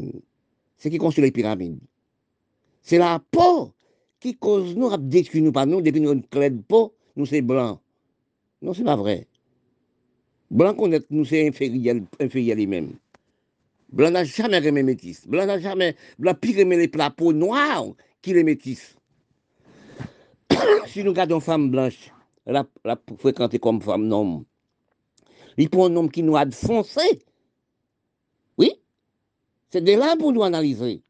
c'est qui construisent les pyramides. C'est la peau qui cause nous à détruire nous pas nous, depuis nous clé de peau, nous c'est blanc. Non, c'est pas vrai. Blanc connaître nous c'est inférieur, inférieur lui-même. Blanc n'a jamais aimé métis. Blanc n'a jamais, blanc pire aimé les plats noirs qui les métis. si nous gardons femme blanche, la, la fréquenter comme femme non, il prend un homme qui nous a foncé. Oui, c'est de là pour nous analyser.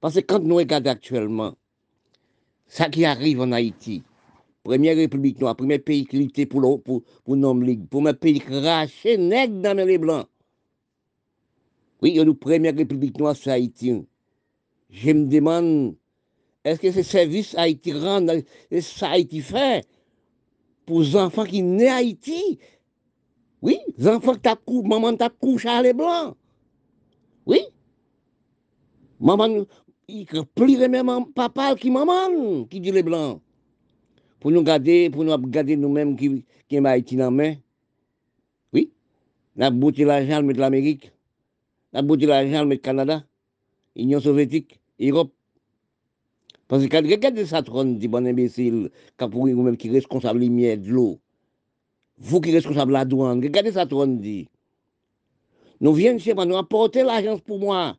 Parce que quand nous regardons actuellement, ça qui arrive en Haïti, première république noire, premier pays qui était pour, pour, pour nom ligue, premier pays craché, nègre dans les blancs. Oui, il y a une première république noire sur Haïti. Je me demande, est-ce que ce service Haïti rend, ça Haïti fait pour les enfants qui naissent à Haïti? Oui, les enfants qui tapent maman tape couché à les blancs. Oui. Maman, il plus les mêmes papa qui maman, qui dit les blancs. Pour nous garder, pour nous garder nous-mêmes qui, qui est Haïti dans la main. Oui. Nous avons l'argent, mettre l'Amérique. Nous avons l'argent, mettre le Canada. Union soviétique, Europe. Parce que regardez ça, dit bon imbécile, quand vous-même qui responsable lumière, de l'eau, vous qui êtes responsable de la douane, regardez ça, dit. Nous venons chez moi, nous apporter l'argent pour moi.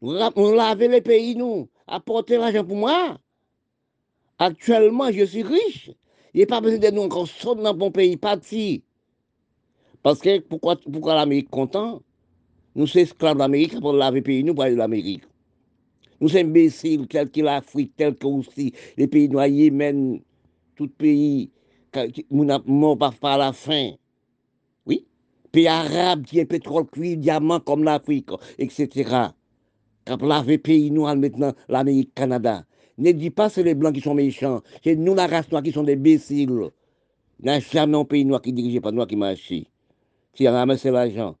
On laver les pays, nous. Apporter l'argent pour moi. Actuellement, je suis riche. Il n'y a pas besoin de nous encore sortir dans mon pays, parti. Parce que pourquoi, pourquoi l'Amérique content? Nous sommes esclaves d'Amérique pour laver les pays, nous, pour aller de l'Amérique. Nous sommes imbéciles, tels que l'Afrique, tels que aussi les pays noirs, Yémen, tout pays, nous n'avons pas à la fin. Oui? Pays arabes qui ont pétrole, cuivre, diamant comme l'Afrique, etc. Quand laver pays noirs maintenant, l'Amérique, Canada. Ne dis pas c'est les blancs qui sont méchants. C'est nous, la race noire, qui sont des imbéciles. Il n'y jamais un pays noir qui dirige pas noir qui marche. Qui a ramassé l'argent.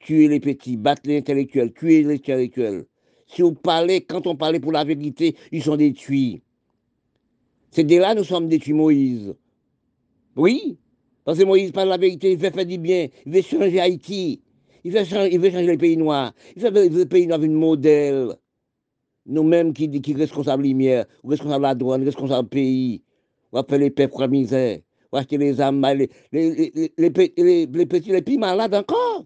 Tuer les petits, battre les intellectuels, tuer les intellectuels. Si vous parlez, quand on parlait pour la vérité, ils sont détruits. C'est de là nous sommes détruits, Moïse. Oui, parce que Moïse parle la vérité, il veut faire du bien, il veut changer Haïti. Il veut changer, il veut les pays noirs. Il veut les pays noirs un modèle. Nous-mêmes qui, qui responsables lumière, responsables la douane, responsables pays, on va faire les peuples la misère, on les âmes, les, les, les, petits, les plus malades encore.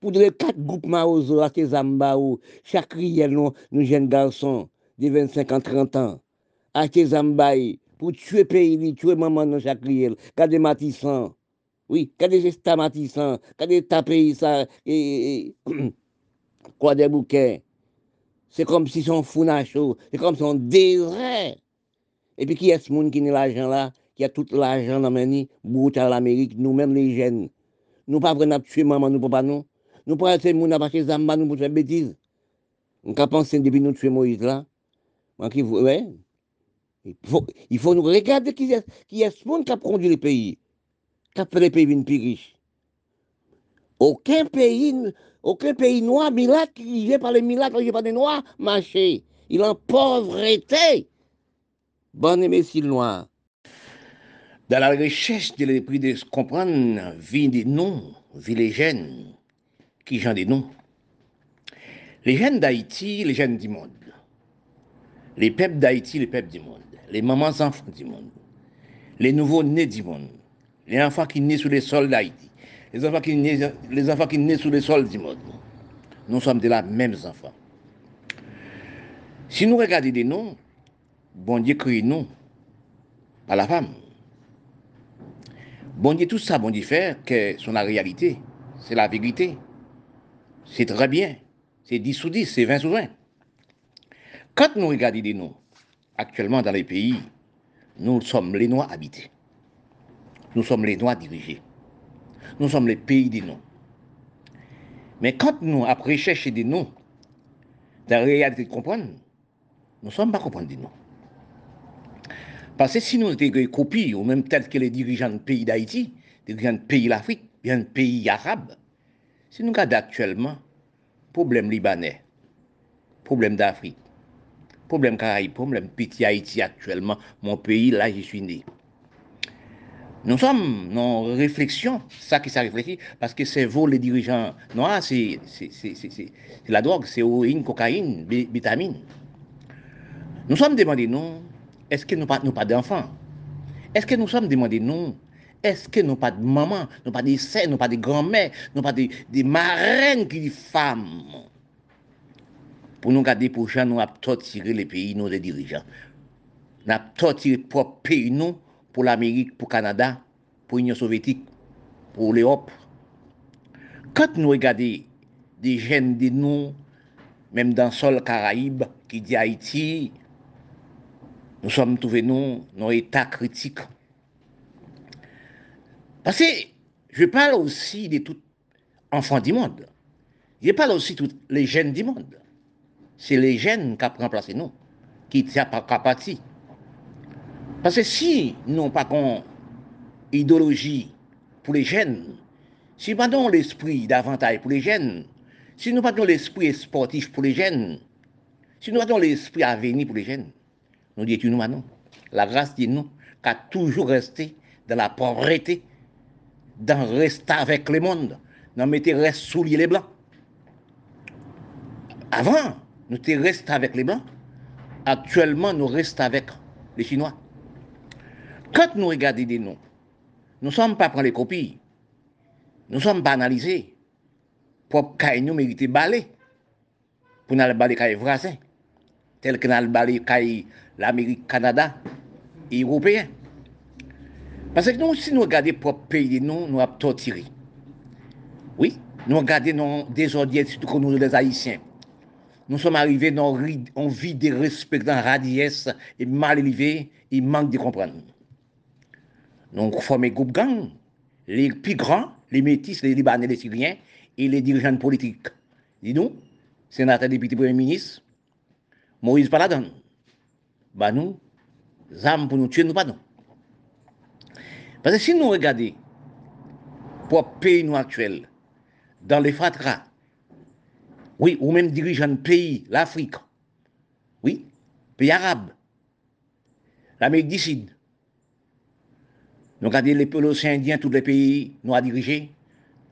Pour les quatre groupes maozo, acheter Zamba ou chaque riel, nous, nous jeunes garçons de 25 ans, 30 ans, acheter Zambaï pour tuer pays, tuer maman dans chaque riel, des Matissan. Oui, des gestes Matissan, des tapés ça, et, quoi des bouquets. C'est comme si son chaud, c'est comme son désert. Et puis qui est ce monde qui a l'argent là, qui a tout l'argent dans la bout à l'Amérique, nous-mêmes les jeunes. Nous pas vraiment tuer maman, nous pas nous. Nous pas essayer de acheter Zamba, nous pour faire bêtises. On a pensé depuis nous tuer Moïse là. Ouais. Il faut, il faut nous regarder qui est, qui est ce monde qui a conduit le pays, qui a fait les pays plus riches. Aucun pays aucun pays noir, Milat, qui vient par les Milat, qui par les Noirs, marché. Il en pauvreté. Bon imbécile noir. Dans la recherche de l'esprit de comprendre, vie des noms, vie les jeunes, qui j'en des noms? Les jeunes d'Haïti, les jeunes du monde. Les peuples d'Haïti, les peuples du monde. Les mamans enfants du monde. Les nouveaux nés du monde. Les enfants qui naissent sous les sols d'Haïti les enfants qui naissent, les enfants qui naissent sous le sol du monde. Nous sommes de la même enfants. Si nous regardons des noms, bon Dieu crée nous, pas la femme. Bon Dieu, tout ça, bon Dieu fait, que sont la réalité, c'est la vérité. C'est très bien. C'est 10 sous 10, c'est 20 sous 20. Quand nous regardons des noms, actuellement dans les pays, nous sommes les Noirs habités. nous sommes les Noirs dirigés. Nous sommes les pays des noms. Mais quand nous, après chercher des noms, la réalité de comprendre, nous ne sommes pas comprendre des noms. Parce que si nous étions copies, ou même tel que les dirigeants du pays d'Haïti, des dirigeants du pays de l'Afrique, bien pays arabe, si nous regardons actuellement, problème libanais, problème d'Afrique, problème Caraïbes, problème petit Haïti actuellement, mon pays, là, j'y suis né. Nous sommes dans réflexion, ça qui s'est réfléchi, parce que c'est vous les dirigeants noirs, c'est la drogue, c'est héroïne, cocaïne, vitamine. Nous sommes demandés, non, est-ce que nous n'avons pas, d'enfants? Est-ce que nous sommes demandés, non, est-ce que nous n'avons pas de maman, nous pas de sœurs, nous pas de grand-mères, nous pas de, de marraines qui sont femmes? Pour nous garder pour gens, nous avons torturé les pays, nous les dirigeants. Nous avons torturé propre pays, nous, pour l'Amérique, pour le Canada, pour l'Union soviétique, pour l'Europe. Quand nous regardons des jeunes de nous, même dans le sol Caraïbe, qui dit Haïti, nous sommes trouvés nous dans un état critique. Parce que je parle aussi de tous enfants du monde. Je parle aussi de tous les jeunes du monde. C'est les jeunes qui ont remplacé nous, qui pas partie. Parce que si nous n'avons pas une idéologie pour les jeunes, si nous pas l'esprit d'avantage pour les jeunes, si nous pas l'esprit sportif pour les jeunes, si nous pas l'esprit à venir pour les jeunes, nous disons nous maintenant. La grâce de nous, qui a toujours resté dans la pauvreté, dans rester avec le monde, dans mettre reste soulier les blancs. Avant, nous étions restés avec les blancs. Actuellement, nous restons avec les Chinois. Quand nous regardons des noms, nous ne sommes pas prendre les copies. Nous sommes pas analysés. Pour que nous méritions balai. Pour nous balai les voisins. Tel que nous balai l'Amérique, Canada et Européen. Parce que nous, si nous regardons propre pays, nous, nous avons tiré. Oui, nous regardons des audiences, surtout que nous, les Haïtiens. Nous sommes arrivés dans une vie de respect, dans radiesse, et mal élevé, et manque de comprendre. Donc, formé groupe gang, les plus grands, les métis, les Libanais, les Syriens et les dirigeants politiques. Dis-nous, sénateur, député, premier ministre, Moïse Paladon. Bah nous, pour nous tuer, nous pas. Parce que si nous regardons pour pays nous actuel, dans les fatras, oui, ou même dirigeants de pays, l'Afrique, oui, pays arabes, l'Amérique du Sud, nous regardons les peuples indiens, tous les pays noirs dirigés,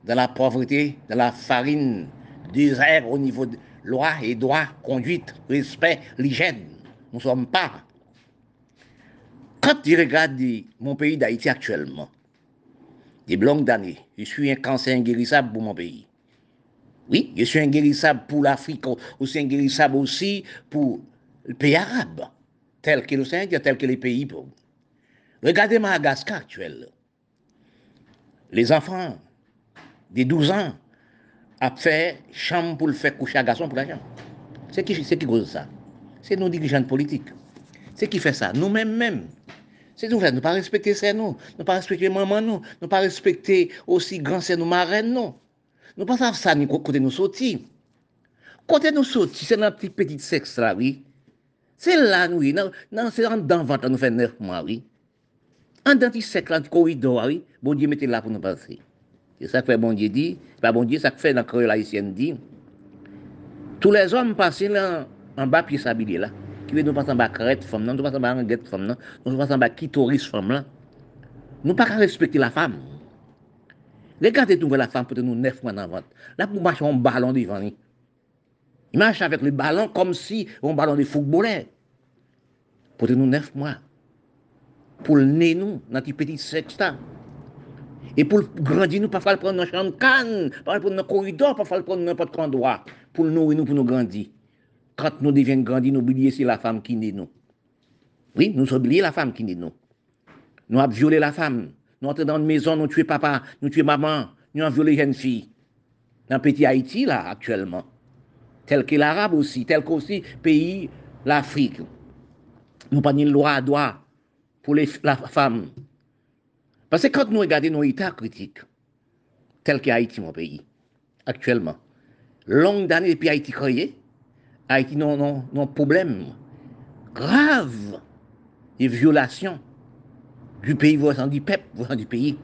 dans la pauvreté, dans la farine, désert au niveau de loi et droit, conduite, respect, l'hygiène. Nous ne sommes pas. Quand je regarde mon pays d'Haïti actuellement, des longues d'années, je suis un cancer inguérissable pour mon pays. Oui, je suis inguérissable pour l'Afrique, aussi inguérissable aussi pour le pays arabe, tel que l'océan tel que les pays pauvres. Regardez Madagascar actuel. Les enfants de 12 ans ap fè chanm pou l fè kouche a gason pou la chanm. Se ki, ki goze sa? Se nou dirijan politik. Se ki fè sa? Nou mèm mèm. Se nou fè, nou pa respekte se nou. Nou pa respekte maman nou. Nou pa respekte osi gran se nou maren nou. Nou pa sav sa ni kote nou soti. Kote nou soti, se nan pti petit seks la, oui. Se la nou, nan se an dan vantan nou fè nerfman, oui. En dans là, corridor, oui, bon Dieu mettez là pour nous passer. C'est ça que fait bon Dieu dit, pas bon Dieu, ça que fait dans le haïtienne dit. Tous les hommes passent là, en bas pied s'habiller là. Qui veut nous passer en bas crête femme, nous passer en bas guette femme, non, nous passer en bas clitoris femme là. Nous pas respecter la femme. Regardez tout la femme pour nous neuf mois dans ventre. Là pour marcher en ballon devant lui. Il marche avec le ballon comme si on ballon de footballeur. Pour nous neuf mois pou l'ne nou nan ti petit seksta. E pou l'grandi nou pa fal pran nan chanm kan, pa fal pran nan koridor, pa fal pran nan pat kran doa, pou l'nouri nou pou nou grandi. Kant nou devyen grandi, nou bilye se la fam ki ne nou. Oui, nou se bilye la fam ki ne nou. Nou ap viole la fam, nou ante dan mezon, nou tue papa, nou tue maman, nou an viole jen fi. Nan petit Haiti la, aktuellement. Tel ke l'Arabe osi, tel ke osi peyi l'Afrique. Nou pa ni l'Oa doa, pour les, la femme. Parce que quand nous regardons nos états critiques, tel qu'est Haïti, mon pays, actuellement, longue d'années depuis Haïti créé, Haïti non non non problème grave des violations du pays voisin du peuple voisin du pays.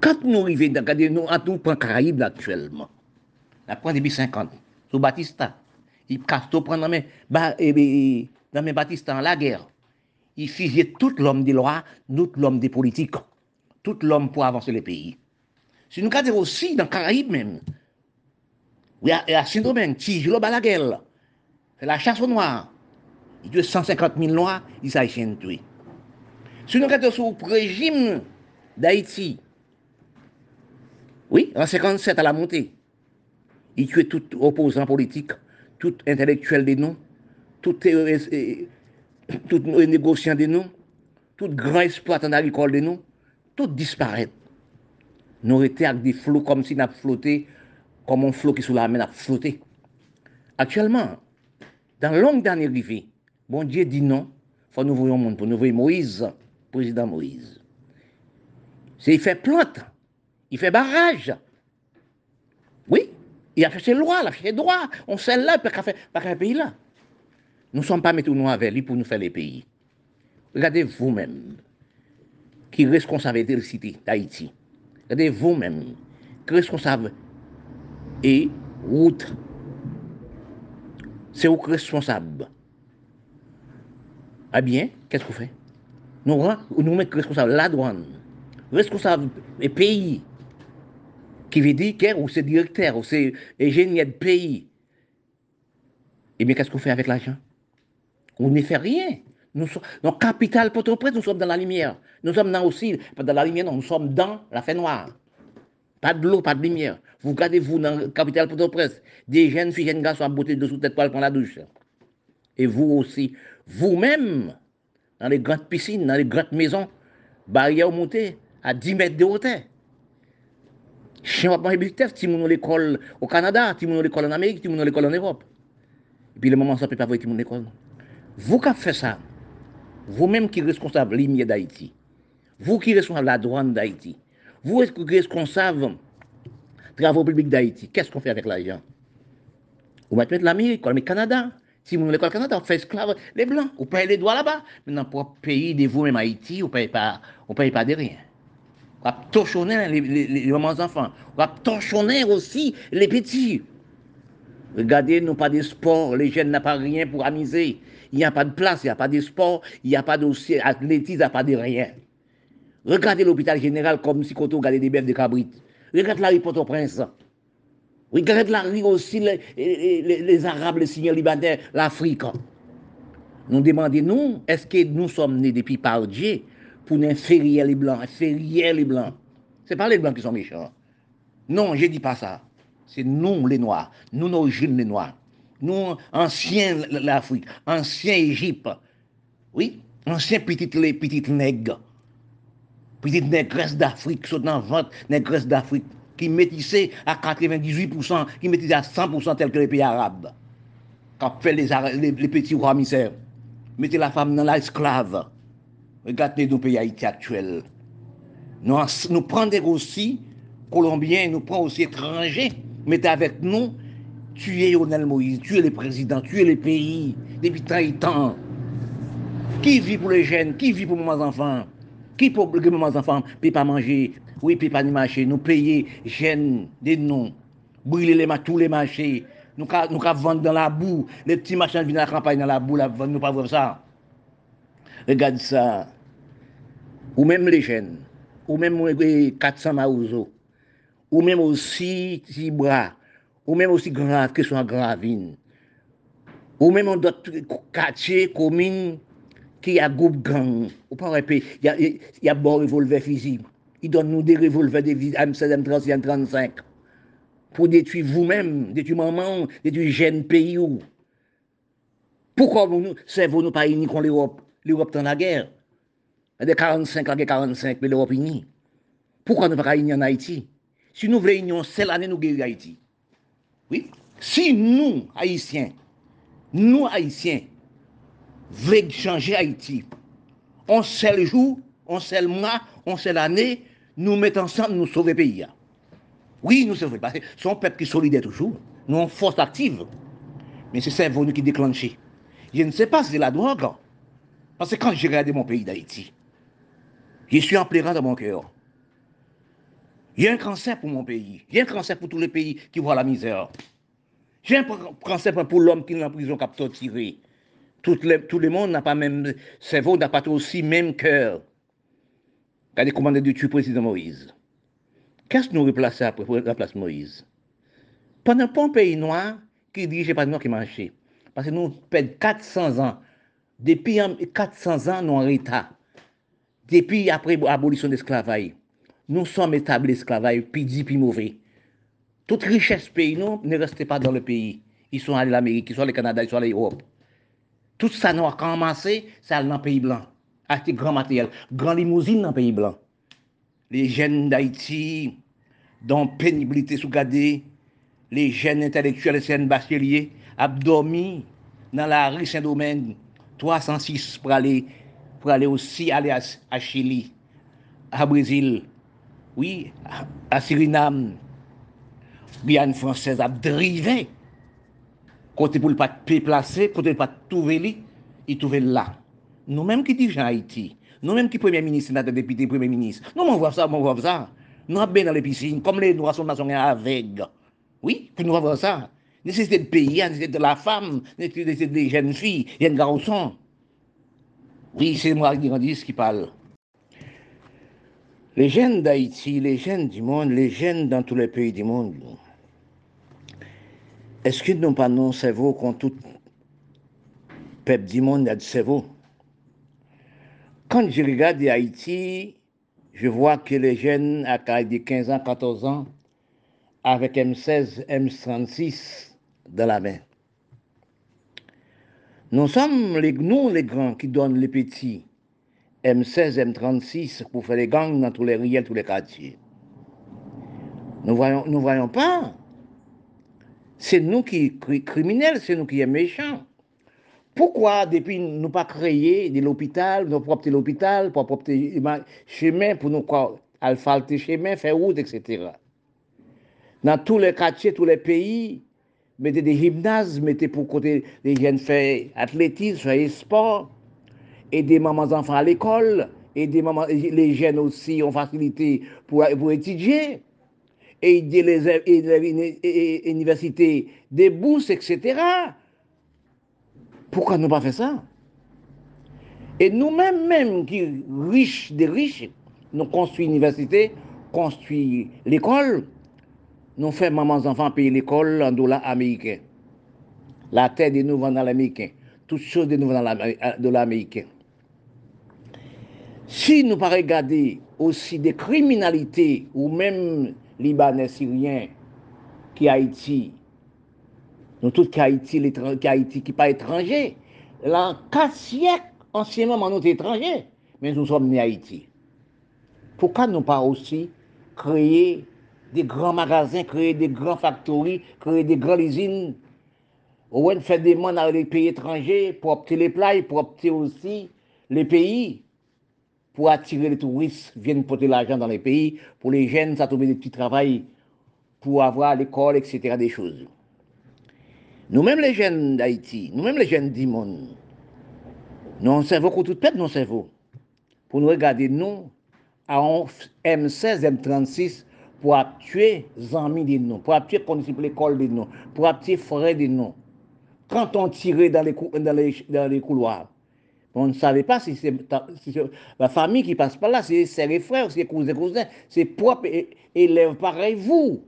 Quand nous arrivons dans regarder nous en tout point Caraïbes actuellement, la point début 50 sous Batista, il Castro prend dans mes eh, eh, dans mes Batista en la guerre. Il fusillait tout l'homme des lois, tout l'homme des politiques, tout l'homme pour avancer le pays. Si nous regardons aussi dans les Caraïbes même, il y a un syndrome, Tigre Balaguer, c'est la chasse aux noirs. Il tue 150 000 noirs, ils haïtiens tués. Si nous regardons sur le régime d'Haïti, oui, en 57 à la montée, il tuait tout opposant politique, tout intellectuel des noms, tout, tout négociant des noms, tout grand exploitant agricole des noms, tout disparaît. Nous étions avec des flots comme si nous flotté, comme un flot qui sous la mer a flotté. Actuellement, dans longue dernière vie, bon Dieu dit non, faut nous voir monde pour nous voir Moïse, président Moïse. C'est il fait plante, il fait barrage. Oui, il a fait ses lois, il a fait ses droits. On sait là, pas qu'un pays là. Nous ne sommes pas nous avec lui pour nous faire les pays. Regardez vous-même qui est responsable de cité d'Haïti. Regardez vous-même qui est responsable et route. C'est vous responsable. Ah bien, qu'est-ce qu'on fait? Nous, nous mettons responsable la douane, responsable des pays, qui veut dire que c'est directeur, c'est ingénieur de pays. Eh bien, qu'est-ce qu'on fait avec l'argent? On ne fait rien. Nous sommes dans capital Port-au-Prince, nous sommes dans la lumière. Nous sommes dans aussi, pas dans la lumière, non, nous sommes dans la fête noire. Pas de l'eau, pas de lumière. Vous regardez-vous dans la capitale Port-au-Prince, des jeunes filles, jeunes garçons à beauté dessous tête poil pour la douche. Et vous aussi, vous-même, dans les grandes piscines, dans les grandes maisons, barrières montées à 10 mètres de hauteur. Chien va manger biftex, si mon l'école au Canada, si mon l'école en Amérique, si mon l'école en Europe. Et puis le moment ça peut pas voir si mon l'école. Vous qui faites ça, vous-même qui êtes responsable de d'Haïti, vous qui êtes responsable de la douane d'Haïti, vous êtes responsable travaux publics d'Haïti, qu'est-ce qu'on fait avec l'argent? Vous mettez l'Amérique, le Canada. Si vous l'école Canada, on fait esclave les Blancs. Vous payez les droits là-bas. Mais dans le pays de vous-même Haïti, on ne paye pas, paye pas de rien. On va torchonner les, les, les, enfants. On va torchonner aussi les petits. Regardez, nous pas de sport, les jeunes n'ont pas rien pour amuser. Il n'y a pas de place, il n'y a pas de sport, il n'y a pas d'athlétisme, il n'y a pas de rien. Regardez l'hôpital général comme si on regardait des bêtes de cabrit. Regardez la rue Port-au-Prince. Regardez la rue aussi, les, Arabes, les Seigneurs libanais, l'Afrique. Nous demandons, est-ce que nous sommes nés depuis par Dieu pour nous les Blancs, inférieur les Blancs? Ce pas les Blancs qui sont méchants. Non, je ne dis pas ça. C'est nous les Noirs, nous nos jeunes les Noirs nous, anciens l'Afrique, anciens Égypte, oui, anciens petites les petites nègres, petites négresses d'Afrique, dans vente négresses d'Afrique, qui métissaient à 98%, qui métissaient à 100% tel que les pays arabes, qui fait les, les, petits rois misères. Mettez la femme dans l'esclave. Regardez nos pays Haïti actuels. Nous, nous prenons aussi Colombiens, nous prenons aussi étrangers, mettez avec nous tuer Lionel Moïse, tuer les présidents, tuer les pays, depuis tant et tant. Qui vit pour les jeunes, qui vit pour mes enfants, qui pour que mes enfants ne peuvent pas manger, oui, ne peuvent pas marcher, nous payer jeunes des noms, brûler les tous les marchés, nous avons vendre dans la boue, les petits machins viennent à la campagne dans la boue, la, nous pas voir ça. Regarde ça. Ou même les jeunes, ou même 400 maouzo, ou même aussi bras. ou menm osi gran, ke son gran avin. Ou menm an dot kache, komine, ki ya goup gang. Ou pan repi, ya, ya bon revolve fizi. I don nou de revolve de Amsterdam 31-35. Pou detui vou menm, detui maman, detui jen peyi ou. Poukwa nou, se voun nou pa ini kon l'Europe? L'Europe tan la ger. E de 45 anke 45, me l'Europe ini. Poukwa nou pa ka ini an Haiti? Si nou vle ini, an sel ane nou geri Haiti. Oui. Si nous, Haïtiens, nous, Haïtiens, voulons changer Haïti, on seul jour, on sait mois, on sait l'année, nous mettons ensemble, nous sauver le pays. Oui, nous sauvons. Parce que son peuple qui est solidaire toujours. Nous avons force active. Mais c'est ça qui déclenche. Je ne sais pas si c'est la drogue. Parce que quand j'ai regardé mon pays d'Haïti, je suis en pleurant dans mon cœur. Il y a un cancer pour mon pays. Il y a un cancer pour tous les pays qui voient la misère. J'ai un cancer pour l'homme qui est en prison, qui. Tout le, monde n'a pas même cerveau, n'a pas aussi même cœur. Regardez comment a tuer président Moïse. Qu'est-ce que nous replaçons après la place Moïse? Pendant un pays noir qui dirige pas noir qui marchait. Parce que nous perdons 400 ans. Depuis 400 ans, nous en état. Depuis après l'abolition de l'esclavage, nous sommes établis esclavage, puis dit, puis mauvais. Toute richesse pays, non, ne restait pas dans le pays. Ils sont allés à l'Amérique, ils sont allés au Canada, ils sont allés à l'Europe. Tout ça nous a commencé, c'est dans le pays blanc. Acheter grand matériel, grand limousine dans le pays blanc. Les jeunes d'Haïti, dans pénibilité sous gardée, les jeunes intellectuels, les jeunes bacheliers, abdormi dans la rue Saint-Domingue, 306 pour aller, pour aller aussi aller à, à Chili, à Brésil, oui, à, Suriname. Bien française a drivé. Côté pour ne pas placer, côté pour ne pas trouver, il trouvait là. Nous-mêmes qui dirigeons Haïti, nous-mêmes qui premier ministre, sénateur, député, premier ministre, nous on voit ça, on voit ça. Nous sommes bien dans les piscines, comme les noirs sont avec. Oui, pour nous voir ça. Nécessité de pays, nécessité de la femme, nécessité des jeunes filles, il y a un garçon. Oui, c'est moi qui parle. Les jeunes d'Haïti, les jeunes du monde, les jeunes dans tous les pays du monde, est-ce qu'ils n'ont pas non cerveau quand tout peuple du monde a du cerveau? Quand je regarde Haïti, je vois que les jeunes à de 15 ans, 14 ans, avec M16, M36 dans la main. Nous sommes les, les grands qui donnent les petits M16, M36 pour faire les gangs dans tous les riels, tous les quartiers. Nous voyons, nous voyons pas. C'est nous qui sommes criminels, c'est nous qui sommes méchants. Pourquoi, depuis nous pas créé de l'hôpital, nous propre l'hôpital, pour propre chemin, pour nous asphalter chemin, faire route, etc. Dans tous les quartiers, tous les pays, mettez des gymnases, mettez pour côté les jeunes faire athlétisme, faire sport, aider mamans enfants à l'école, aider mamans, les jeunes aussi ont facilité pour, pour étudier, aider les, universités des bourses, etc. Pourquoi ne pas faire ça? Et nous-mêmes, même qui riches des riches, nous construisons l'université, construisons l'école, nous faisons mamans enfants payer l'école en dollars américains. La terre de nous dans l'américain. Toutes choses de nous dans l'américain. Si nou pa regade osi de kriminalite ou menm Libanè Syrien ki Haiti, nou tout ki Haiti, ki, Haiti, ki pa etranje, lan 4 siyek ansyenman man nou te etranje, men nou som ni Haiti. Pouka nou pa osi kreye de gran magazin, kreye de gran faktori, kreye de gran lizine, ou en fè deman nan le peyi etranje, pou opte le play, pou opte osi le peyi, pour attirer les touristes, viennent porter l'argent dans les pays, pour les jeunes, ça trouver des petits travails pour avoir l'école, etc. des choses. Nous-mêmes les jeunes d'Haïti, nous-mêmes les jeunes du monde, nous cerveau qu'on tout pète nos cerveaux. Pour nous regarder, nous, à M16, M36, pour tuer les amis de nous, pour tuer l'école de nous, pour tuer frères de nous. Quand on tirait dans les, dans les, dans les couloirs, On ne savait pas si c'est si la famille qui passe par là, c'est les frères, c'est cousins, cousins, c'est propre élèves pareil vous.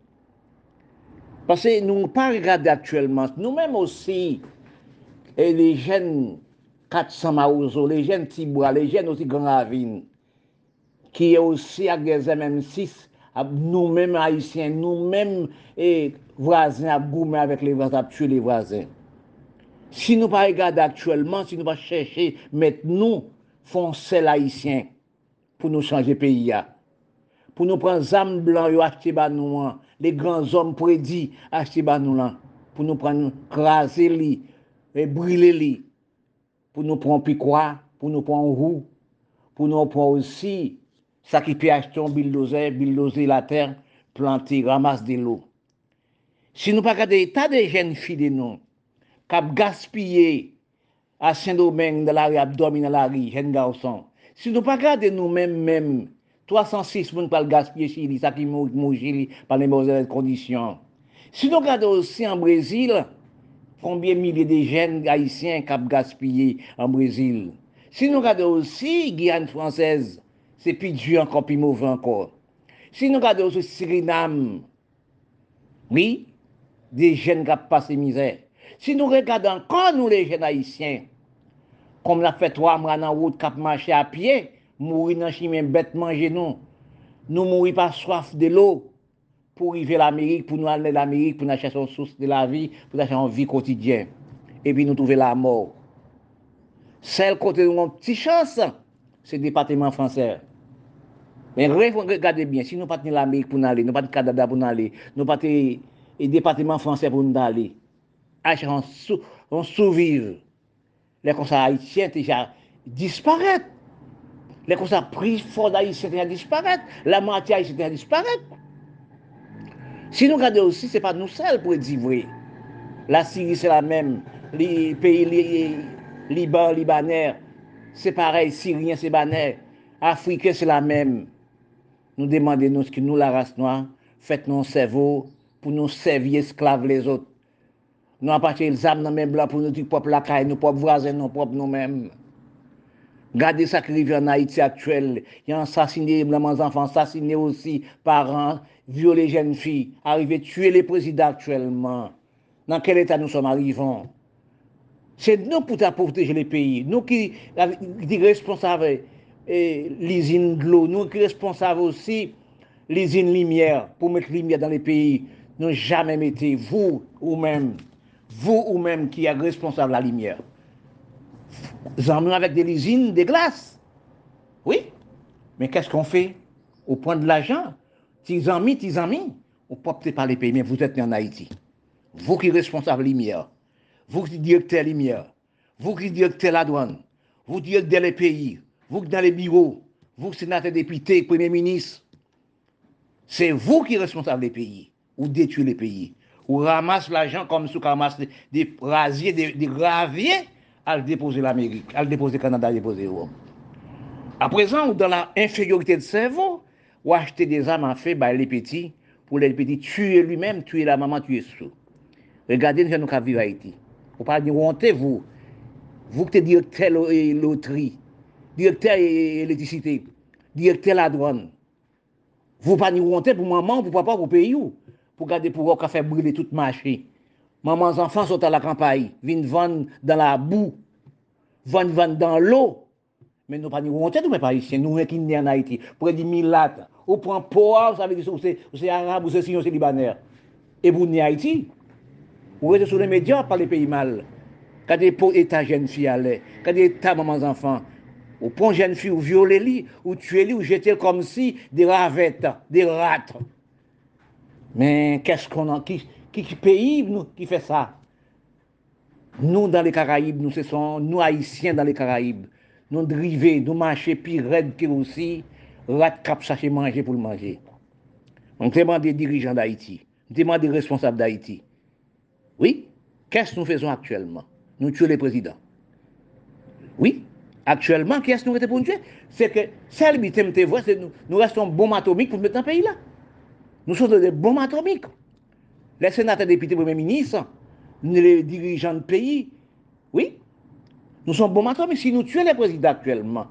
Parce que nous ne pas regarder actuellement, nous-mêmes aussi, et les jeunes 400 Maouzo, les jeunes Tibois, les jeunes aussi Grand Ravine, qui est aussi à des MM6, nous-mêmes haïtiens, nous-mêmes voisins, à avec les voisins, à tuer les voisins. Si nou pa regade aktuellement, si nou pa chèche, met nou fonse laïsyen pou nou chanje peyi ya. Pou nou pren zam blan yo achete ba nou an, le gran zom predi achete ba nou lan, pou nou pren krasè li, e brilè li, pou nou pren pikwa, pou nou pren rou, pou nou pren osi, sa ki pi acheton bildoze, bildoze la ter, planti, ramasse de l'o. Si nou pa kade ta de jen fi de nou, kap gaspye a Saint-Domingue de la ri, ap dormi nan la ri, jen garson. Si nou pa kade nou men men, 306 moun pal gaspye chili, sa ki mou, mou chili pal ne mou zèl kondisyon. Si nou kade osi an Brezil, konbyen milye de jen haisyen kap gaspye an Brezil. Si nou kade osi Guyane Fransez, se pi dju anko, pi mouve anko. Si nou kade osi Sirinam, oui, de jen kap pase mizè. Si nous regardons encore nous les jeunes haïtiens, comme la fait trois mois dans route cap marcher à pied, mourir dans chemin bête manger nous. Nous mourir par soif de l'eau pour arriver à l'Amérique, pour nous aller à l'Amérique, pour nous chercher une source de la vie, pour nous chercher une vie quotidienne. Et puis nous trouver la mort. Celle côté nous avons petite chance, c'est le département français. Mais regardez bien, si nous ne pas l'Amérique pour nous aller, nous pas le Canada pour nous aller, nous pas le département français pour nous aller. hache an, sou, an souviv. Le konsa haitien teja disparet. Le konsa pri for da haitien teja disparet. La manti haitien teja disparet. Si nou gade osi, se pa nou sel pou edivwe. La Syrie se la menm. Li peyi li, Liban, Libaner, se parey, Syrien, se baner. Afrike se la menm. Nou demande nou se ki nou la rase noa, fèt nou an sevo pou nou sevi esklave les ot. Nou apache el zam nan men blan pou nou ti pop lakay, nou pop vrazen, nou pop nou men. Gade sakrivi an Haiti aktuel, yon sasine blanman zanfan, sasine osi paran, viole jen fi, arrive tue le prezident aktuelman. Nan kel etat nou som arrivan? Se nou pou ta proteje le peyi, nou ki di responsave eh, li zin glou, nou ki responsave osi li zin limyer pou met limyer dan le peyi. Nou jamen mette vous ou mèm. Vous ou même qui êtes responsable de la lumière. Nous avec des usines, des glaces. Oui. Mais qu'est-ce qu'on fait Au point de l'argent, tes amis, tes amis, on peut peut-être pas les pays, mais vous êtes en Haïti. Vous qui êtes responsable de la lumière, vous qui de la lumière, vous qui de la douane, vous qui dans les pays, vous qui dans les bureaux, vous qui êtes député, premier ministre, c'est vous qui êtes responsable des pays, ou détruire les pays ou ramasse l'argent comme si on ramasse des, des rasiers, des, des graviers, à le déposer l'Amérique, à le déposer le Canada, à le déposer l'Europe. À présent, ou dans l'infériorité de cerveau, ou acheter des armes à feu, bah, les petits, pour les petits tuer lui-même, tuer la maman, tuer sous. Regardez nous avons vivre à Haïti. Ou pas dire, vous, vous qui êtes directeur loterie, directeur électricité, directeur la douane, vous pas honte pour maman, pour papa, pour pays. Où. pou gade pou wak a fè brile tout machè. Maman zanfan sot a la kampaye, vin van dan la bou, van van dan l'o, men nou pa ni wontè tou men pa isye, nou men ki nè an Haiti, pou re di milat, ou pran poa, ou sa ve di sou, ou se Arab, ou se Sinyon, ou se Libanèr, e pou nè Haiti, ou re se sou le medya pa le peyi mal, kade pou etan jen fi ale, kade etan maman zanfan, ou pran jen fi ou viole li, ou tue li, ou jete kom si de ravette, de ratre, Men, kes konan, ki, ki, ki peyi nou ki fe sa? Nou dan le Karaib, nou se son, nou Haitien dan le Karaib. Nou drive, nou manche pi red ke rousi, rat kap sache manje pou l manje. Mwen teman de dirijan d'Haïti, teman de responsable d'Haïti. Oui, kes nou fezon aktuellement? Nou tue le prezident. Oui, aktuellement, kes nou rete pou nou tue? Se ke sel bitem te vwe, nou reston bom atomik pou mwen metan peyi la. Nous sommes des bombes atomiques. Les sénateurs, députés, premiers ministres, les dirigeants de pays, oui, nous sommes bombes atomiques. Si nous tuons les présidents actuellement,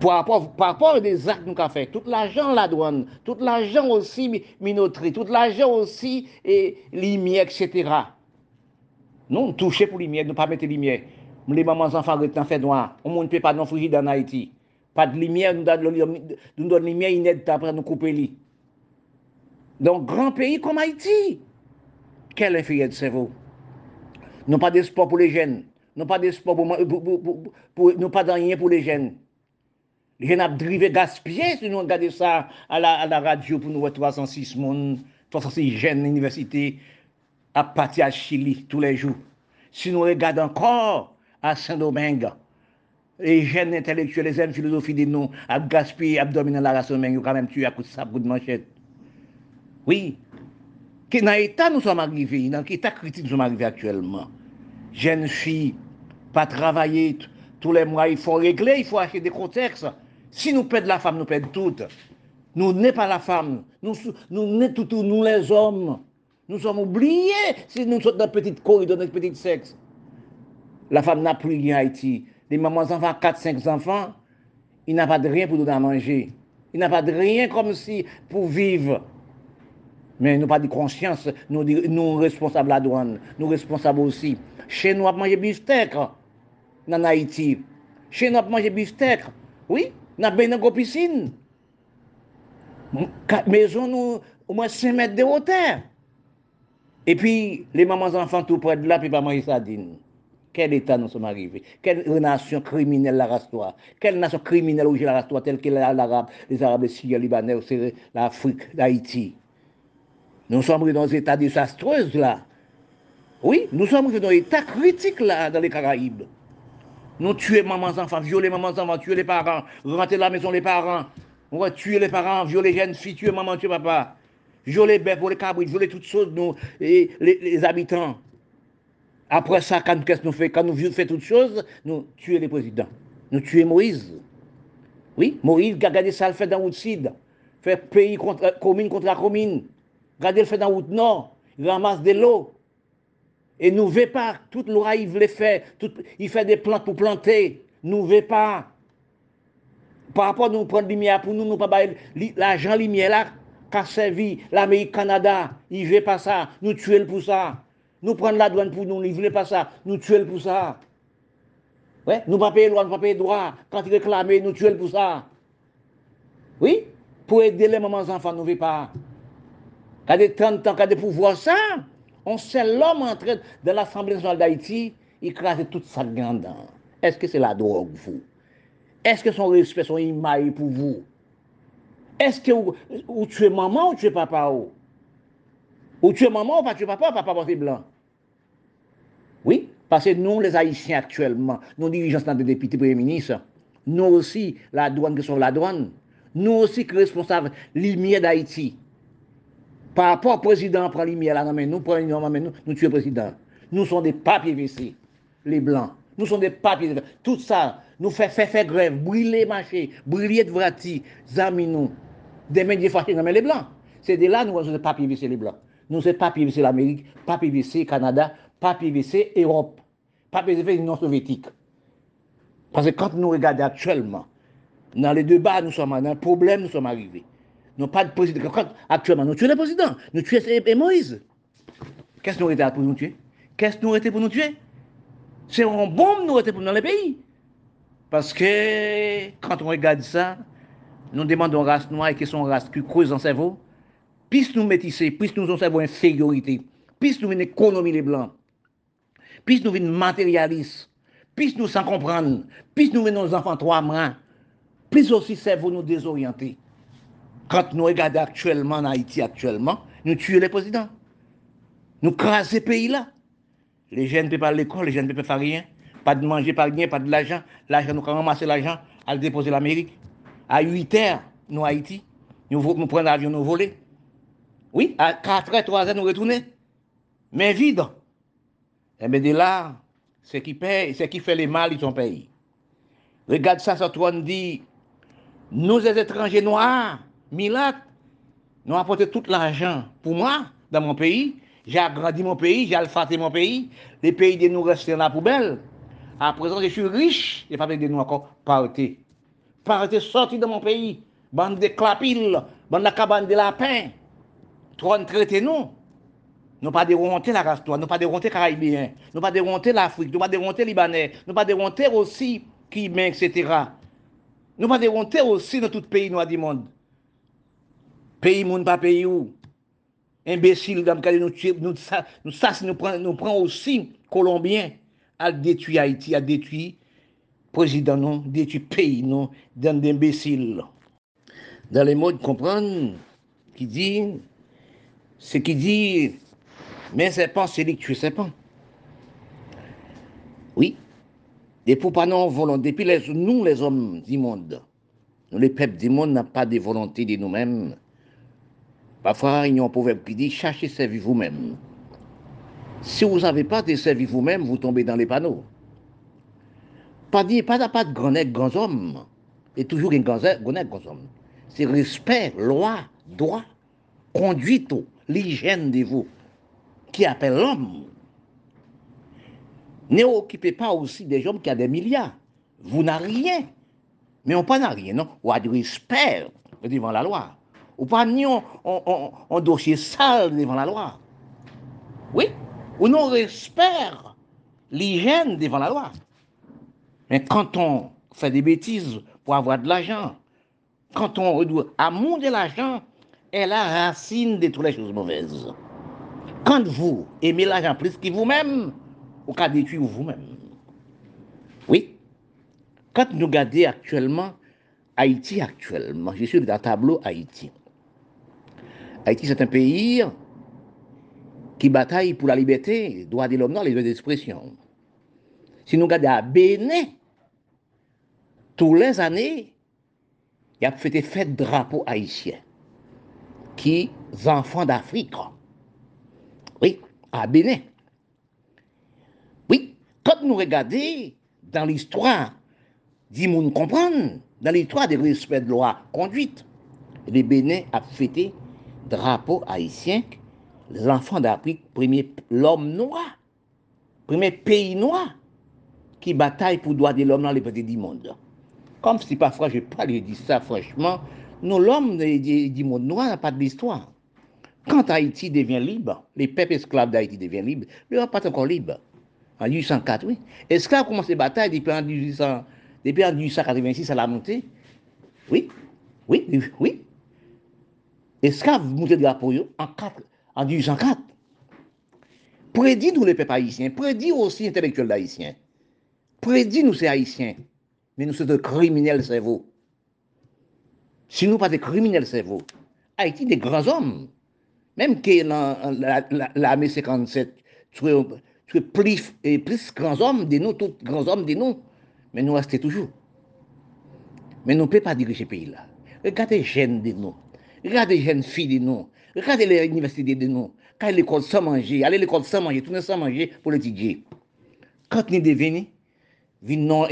par rapport, par rapport des actes que nous avons fait, tout l'argent la douane, tout l'argent aussi minoterie, tout l'argent aussi et lumière, etc. Nous, touchons pour lumière, ne pas mettre lumière. Les mamans enfants en fait noir. On ne peut pas non fugir dans Haïti. Pas de lumière, nous donne lumière, nous donne lumière après nous couper lit. Don gran peyi kom Haiti. Kel enfiyed se vou? Nou pa despo pou le jen. Nou pa despo pou... Nou pa danyen pou le jen. Le jen ap drive gaspye si nou an gade sa a la, la radyo pou nou wè 306 moun, 306 jen universite ap pati a Chili tou le jou. Si nou wè gade ankor a Saint-Domingue, E jen entelektuel, e jen filosofi di nou, ap gaspi, ap domine la rasyon men, yo kamem tu akout sap gout manchet. Oui, ki nan etat nou som arrive, nan ki etat kritik nou som arrive aktuellement. Jen fi, pa travaye, tous les mois, il faut régler, il faut acheter des contextes. Si nous perdons la femme, nous perdons toutes. Nous n'est pas la femme, nous, nous n'est tout, nous les hommes. Nous sommes oubliés si nous sommes dans petite corridor, dans notre petit sexe. La femme n'a plus rien en Haïti. Les mamans enfants, 4-5 enfants, il n'a pas de rien pour donner à manger. Il n'a pas de rien comme si pour vivre. Men nou pa di konsyans, nou, nou responsable la douane, nou responsable osi. Che nou ap manje biftek nan Haiti. Che nou ap manje biftek, oui, nan ben nan go pisin. Mezon nou, ou mwen se met de ote. E pi, le maman zanfan tou pred la, pi pa manje sadin. Quel état nous sommes arrivés Quelle nation criminelle la race toi Quelle nation criminelle aujourd'hui la race toi telle que l'arabe, les arabes, les syriens, les libanais, l'Afrique, l'Haïti Nous sommes dans un état désastreux là. Oui, nous sommes dans un état critique là, dans les Caraïbes. Nous tuons mamans enfants, violer mamans enfants, tuer les parents, rentrer la maison les parents, on va tuer les parents, violer les jeunes filles, tuer maman, tuer papa, violer bêtes, les cabris, violer toutes choses, nous, et les, habitants. Après ça, quand qu'est-ce nous Quand nous faisons toutes choses, nous tuons les présidents. Nous tuons Moïse. Oui, Moïse, regardez ça, le fait dans route Fait pays contre euh, commune contre la commune. Regardez le fait dans route nord. Il ramasse de l'eau. Et nous ne pas. Toute l'eau, il les fait. il fait des plantes pour planter. Nous ne pas. Par rapport à nous prendre lumière pour nous, nous pas l'argent lumière là, qu'a servi l'Amérique, Canada. Il ne veut pas ça. Nous tuer pour ça. Nous prendre la douane pour nous, ils ne pas ça. Nous tuer pour ça. Ouais, nous pas payer loi, nous pas payer droit. Quand ils réclament, nous tuer pour ça. Oui, pour aider les mamans enfants, nous ne pas. Quand des 30 ans, quand des pouvoirs ça, on sait l'homme entré dans l'Assemblée nationale d'Haïti, il crase toute sa grande. Est-ce que c'est la drogue, vous? Est-ce que son respect, son image pour vous? Est-ce que vous, tuez maman ou tu es papa ou? Ou tu es maman ou pas tu es papa, papa porté blanc? Oui, parce que nous, les Haïtiens actuellement, nous dirigeants des députés premiers ministres, nous aussi, la douane qui sont la douane, nous aussi qui responsables lumière d'Haïti. Par rapport au président, prend lumière nous prenons nous, nous tuons le président. Nous sommes des papiers WC, les blancs. Nous sommes des papiers. Tout ça, nous fait faire, grève, brûler marché, brûler de vrati, zami nous. Des médias fâchés, mais les blancs. C'est de là nous sommes des papiers WC, les blancs. Nous sommes papiers WC l'Amérique, papiers WC Canada, papiers WC Europe, papiers WC Union soviétique. Parce que quand nous regardons actuellement, dans les bas, nous sommes dans un problème, nous sommes arrivés. Nous pas de président. actuellement, nous tuons le président. Nous tuons Moïse. Qu'est-ce que nous été pour nous tuer? Qu'est-ce que nous été pour nous tuer? C'est un bombe nous été pour dans le pays. Parce que quand on regarde ça, nous demandons race noire qui sont race qui creuse en cerveau. Puis nous métisser, puis nous avons cerveau infériorité, puis nous une économie les blancs, puis nous une matérialiste, puis nous sans comprendre, puis nous venons nos enfants trois mains, puis aussi cerveau nous désorienter. Kant nou e gade aktuelman, na Haiti aktuelman, nou tue le prezident. Nou krasi peyi la. Le jen pe pa l'ekol, le jen pe pe fa riyen. Pa de manje, pa riyen, pa de l'ajan. L'ajan nou kan ramase l'ajan al depose l'Amerik. A 8 er, nou Haiti, nou, nou pren l'avyon nou vole. Oui, a 4 er, 3 er nou retoune. Men vide. Ebe de la, se ki paye, se ki fe le mal, yon paye. Regarde ça, ça, on dit, nous les étrangers noirs, Milat, nous apporté tout l'argent pour moi dans mon pays. J'ai agrandi mon pays, j'ai alfaté mon pays. Les pays de nous restent dans la poubelle. À présent, je suis riche. Et pas de nous encore parté. Parté sorti de mon pays. Bande de clapilles, bande de cabane de lapins. Trois traités nous. Nous pas déronté la race nous pas déronté caribéen, nous pas déronté l'Afrique, nous pas déronté libanais, nous pas déronté aussi qui etc. Nous pas déronté aussi dans tout pays noir du monde. Peyi moun pa peyi ou. Imbesil dam kade nou tue, nou sa, nou sas nou pran, nou pran osi Kolombien al detui Haiti, al detui prezident non, detui peyi non, dan d'imbesil. Dan le mod kompran ki di, se ki di, men sepan se li ki tue sepan. Oui, de pou pa nan volant, depi les, nou les om di monde, nou le pep di monde nan pa de volanté di nou menm, Parfois, il y a un proverbe qui dit cherchez servir vous-même. Si vous n'avez pas de servir vous-même, vous tombez dans les panneaux. Pas dire, pas, pas de grands grands. Et toujours un grand grands hommes. C'est respect, loi, droit, conduite, l'hygiène de vous, qui appelle l'homme. Ne occupez pas aussi des hommes qui ont des milliards. Vous n'avez rien. Mais on n'a rien, non? On a du respect devant la loi. Ou pas ni un dossier sale devant la loi. Oui? Ou non respect l'hygiène devant la loi. Mais quand on fait des bêtises pour avoir de l'argent, quand on doit de l'argent est la racine de toutes les choses mauvaises. Quand vous aimez l'argent plus que vous-même, vous pouvez détruire vous-même. Oui. Quand nous regardons actuellement Haïti actuellement, je suis dans le tableau Haïti. Haïti, c'est un pays qui bataille pour la liberté, droit de l'homme, non, les droits d'expression. Si nous regardons à Bénin, tous les années, il y a fait des fêtes drapeau haïtien, qui enfants d'Afrique. Oui, à Bénin. Oui, quand nous regardons dans l'histoire, nous comprendre, dans l'histoire des respects de loi conduite, les Bénin a fêté drapeau haïtien, les enfants d'Afrique, premier l'homme noir, premier pays noir qui bataille pour droit de l'homme dans les petits du monde. Comme si parfois je pas dire ça franchement, nous l'homme du monde noir n'a pas d'histoire. Quand Haïti devient libre, les peuples esclaves d'Haïti deviennent libres, l'Europe pas encore libre. En 1804, oui. Esclaves commencent les batailles depuis en, 1800, depuis en 1886 à la montée. Oui, oui, oui. Esclaves le drapeau en, 4, en 1804. Prédit nous les peuples haïtiens, prédit aussi intellectuels haïtiens. Prédit nous ces haïtiens mais nous sommes des criminels cerveau. Si nous pas des criminels cerveau, Haïti des grands hommes, même que l'armée 57, tu es plus, plus grands hommes de nous, tous grands hommes de nous, mais nous restons toujours. Mais nous ne pouvons pas diriger ce pays-là. Regardez les jeunes de nous, Regardez les jeunes filles de nous. Regardez les universités de nous. Quand l'école sans manger, allez l'école sans manger, tournez sans manger pour l'étudier. Quand nous devenons, venons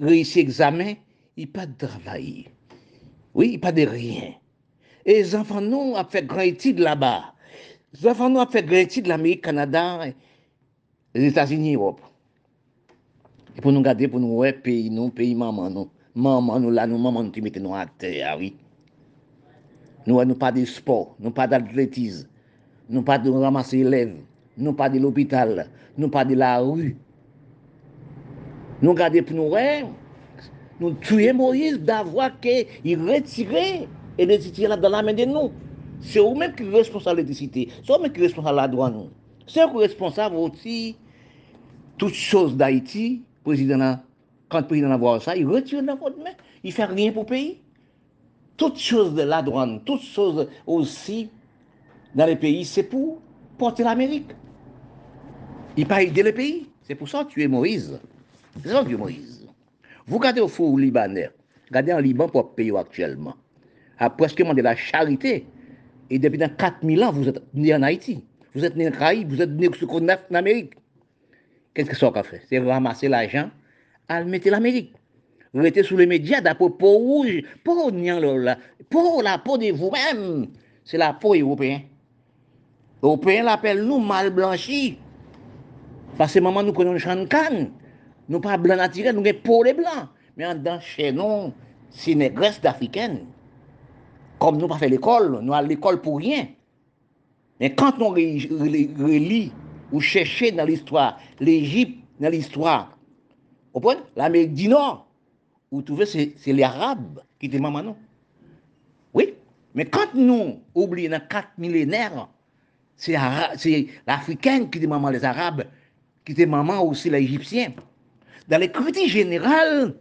réussir l'examen, il pas de travail. Oui, il pas de rien. Et les enfants, nous, ont fait grand étude là-bas. Les enfants, nous, ont fait grand étude l'Amérique, Canada, les États-Unis, Europe. Et pour nous garder, pour nous, ouais, pays, nous, pays, maman, nous. Maman, nous, là, nous, maman, nous, tu mettez nous à terre, oui. Nou wè nou pa de sport, nou pa de atletiz, nou pa de ramase elev, nou pa de l'opital, nou pa de la ru. Nou gade pou nou wè, nou tuye Moïse d'avwa ke y retire et de titire la dan la men de nou. Se ou men ki responsable de site, se ou men ki responsable la doan nou. Se ou ki responsable oti tout chose d'Haïti, prezident nan, kante prezident nan vwa sa, y retire nan kote men, y fè rien pou peyi. Toutes choses de la douane, toutes choses aussi dans les pays, c'est pour porter l'Amérique. Il pas aider le pays. C'est pour ça que tu es Moïse. C'est Dieu Moïse. Vous regardez au four libanais, regardez en Liban pour pays actuellement, à presque de la charité. Et depuis 4000 ans, vous êtes né en Haïti. Vous êtes né en Caraïbes, vous êtes né en Amérique. Qu'est-ce que ça a fait? C'est ramasser l'argent, à le l'Amérique. restez sous les médias d'après peau rouge, peau là, pour la peau de vous-même. C'est la peau européenne. Européen l'appelle nous mal blanchi. Parce que maman nous connaissons Shankan. Nous pas blanc naturel, nous avons peau les blancs. Mais en dedans, chez nous, c'est une Grèce d'Africaine. Comme nous pas fait l'école, nous à l'école pour rien. Mais quand on relit ou chercher dans l'histoire l'Égypte, dans l'histoire, l'Amérique du Nord, vous trouvez c'est les Arabes qui étaient maman Oui, mais quand nous oublions dans quatre millénaires, c'est l'Africaine qui était maman les Arabes, qui était maman aussi les Égyptiens. Dans les critiques générales,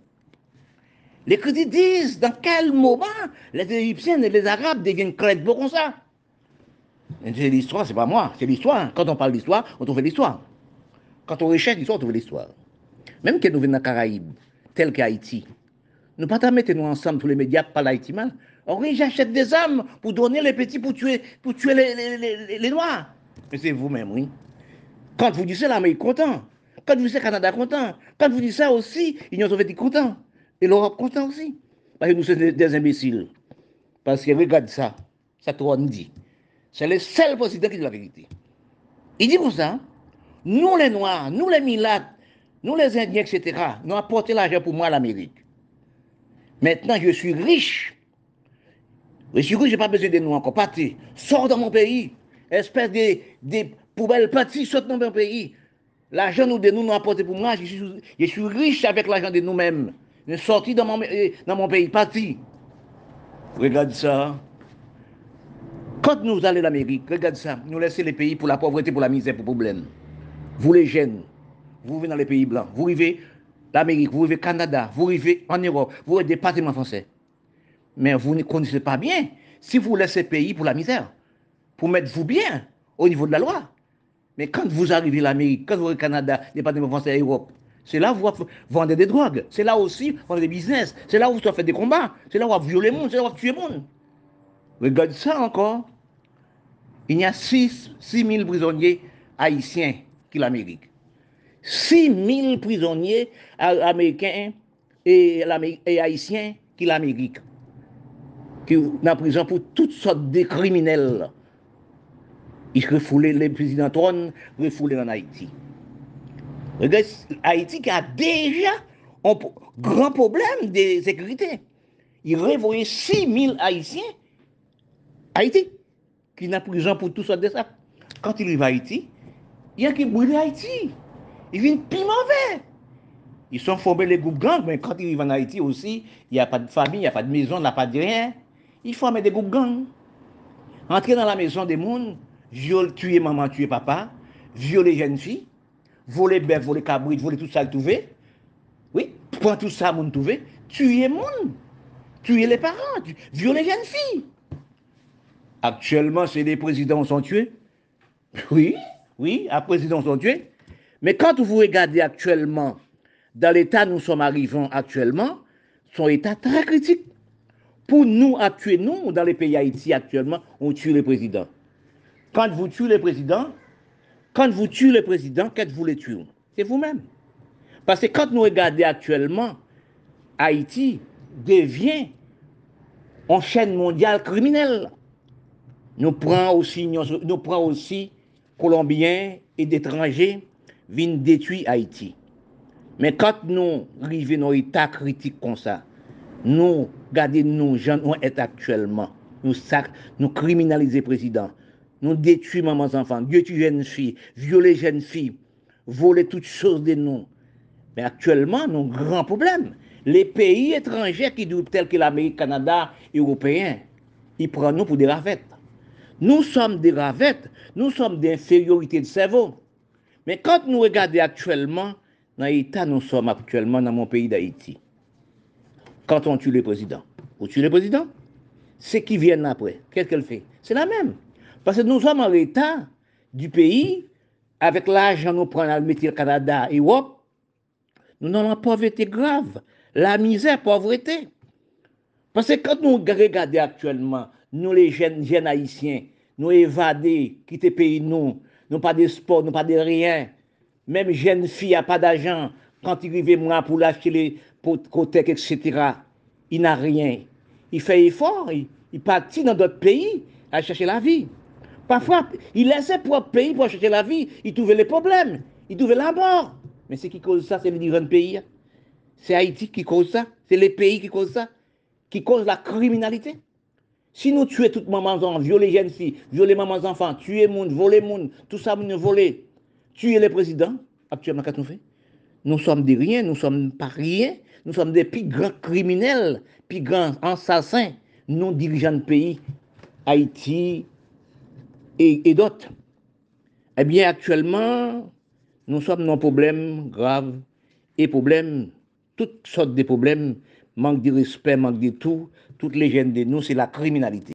les critiques disent dans quel moment les Égyptiens et les Arabes deviennent crédibles comme ça. C'est l'histoire, c'est pas moi, c'est l'histoire. Quand on parle d'histoire, on trouve l'histoire. Quand on recherche l'histoire, on trouve l'histoire. même que nous venons dans les Caraïbes, tel qu'Haïti, nous pas mettre nous ensemble tous les médias pour l'Haïti mal. Oui, j'achète des armes pour donner les petits pour tuer, pour tuer les, les, les, les Noirs. Mais c'est vous-même, oui. Quand vous dites ça, l'Amérique est content. Quand vous dites ça, Canada content. Quand vous dites ça aussi, l'Union soviétique content. Et l'Europe content aussi. Parce que nous sommes des, imbéciles. Parce que regarde ça, ça te dit. C'est le seul président qui dit la vérité. Il dit comme ça, nous les Noirs, nous les Milates, nous les Indiens, etc., nous apporté l'argent pour moi à l'Amérique. Maintenant, je suis riche. Je suis riche, je n'ai pas besoin de nous encore. Partez, sors dans mon pays. Espèce de, de poubelles parties, sort dans mon pays. L'argent de nous nous apporté pour moi. Je suis, je suis riche avec l'argent de nous-mêmes. Je suis sorti dans mon, dans mon pays, parti. Regarde ça. Quand nous allons en Amérique, regarde ça, nous laissons les pays pour la pauvreté, pour la misère, pour le problème. Vous les jeunes, vous vivez dans les pays blancs, vous vivez l'Amérique, vous vivez Canada, vous vivez en Europe, vous vivez des départements français. Mais vous ne connaissez pas bien si vous laissez pays pour la misère, pour mettre vous bien au niveau de la loi. Mais quand vous arrivez à l'Amérique, quand vous arrivez au Canada, département français Europe, c'est là où vous vendez des drogues, c'est là aussi vous vendez des business, c'est là où vous faites des combats, c'est là où vous violez le monde, c'est là où vous tuez le monde. Regarde ça encore. Il y a 6, 000 prisonniers haïtiens qui l'Amérique. 6000 prisonniers américains et, et haïtiens qui l'Amérique. Qui en prison pour toutes sortes de criminels. Ils refoulaient les présidents Tron, refoulés en Haïti. Regardez, Haïti qui a déjà un grand problème de sécurité. Ils révoyaient 6000 Haïtiens à Haïti, qui en prison pour toutes sortes de ça. Quand il arrive à Haïti, il y a qui brûle Haïti. Ils viennent plus mauvais. Ils sont formés les groupes gangs, mais quand ils arrivent en Haïti aussi, il n'y a pas de famille, il n'y a pas de maison, il n'y a pas de rien. Ils forment des groupes gangs. Entrer dans la maison des mondes, tuer maman, tuer papa, violer jeunes filles, voler bœuf, voler cabrit, voler tout ça, tout Oui, prendre tout ça, mon trouvé, tuer monde, tuer les parents, violer jeunes filles. Actuellement, c'est les présidents sont tués. Oui, oui, les présidents sont tués. Mais quand vous regardez actuellement, dans l'état où nous sommes arrivés actuellement, son état très critique. Pour nous, actuellement, dans les pays Haïti actuellement, on tue les présidents. Quand vous tuez les présidents, quand vous tuez le président, qu'est-ce que vous les tuez C'est vous-même. Parce que quand nous regardons actuellement, Haïti devient une chaîne mondiale criminelle. Nous prenons aussi, nous prenons aussi Colombiens et d'étrangers vin detui Haiti. Men kat nou rive nou etat kritik kon sa, nou gade nou jan nou et aktuelman, nou sak, nou kriminalize prezident, nou detui maman zanfan, detui jen fi, viole jen fi, vole tout chose de nou. Men aktuelman nou gran probleme. Le peyi etranje ki dou tel ki l'Amerik, Kanada, Européen, y pran nou pou de ravet. Nou som de ravet, nou som de inferiorite de sevo. Mais quand nous regardons actuellement, dans l'état nous sommes actuellement dans mon pays d'Haïti, quand on tue le président, on tue le président, ceux qui viennent après, qu'est-ce qu'elle fait? C'est la même. Parce que nous sommes en l'état du pays, avec l'argent nous prenons à mettre Canada et l'Europe, nous avons la pauvreté grave, la misère, pauvreté. Parce que quand nous regardons actuellement, nous les jeunes, haïtiens, nous évadés, quitter pays, nous, nous pas de sport, nous pas de rien. Même jeunes filles a pas d'argent. Quand il arrive moi pour l'acheter les côtés, etc., il n'a rien. Il fait effort, il, partit dans d'autres pays à chercher la vie. Parfois, il laissait pour pays pour chercher la vie, il trouvait les problèmes, il trouvait la mort. Mais ce qui cause ça, c'est les différents pays. C'est Haïti qui cause ça, c'est les pays qui causent ça, qui causent la criminalité? Si nous tuons toutes mamans violer jeunes filles, violer mamans enfants, tuer monde, voler monde, tout ça, nous voler, tuer les présidents, actuellement, qu'est-ce que nous faisons? Nous sommes des rien, nous sommes pas rien, nous sommes des plus grands criminels, plus grands assassins, nous dirigeants de pays, Haïti et, d'autres. Eh bien, actuellement, nous sommes dans un problème grave. Et problème, toutes sortes de problèmes, manque de respect, manque de tout, toutes les gènes de nous, c'est la criminalité.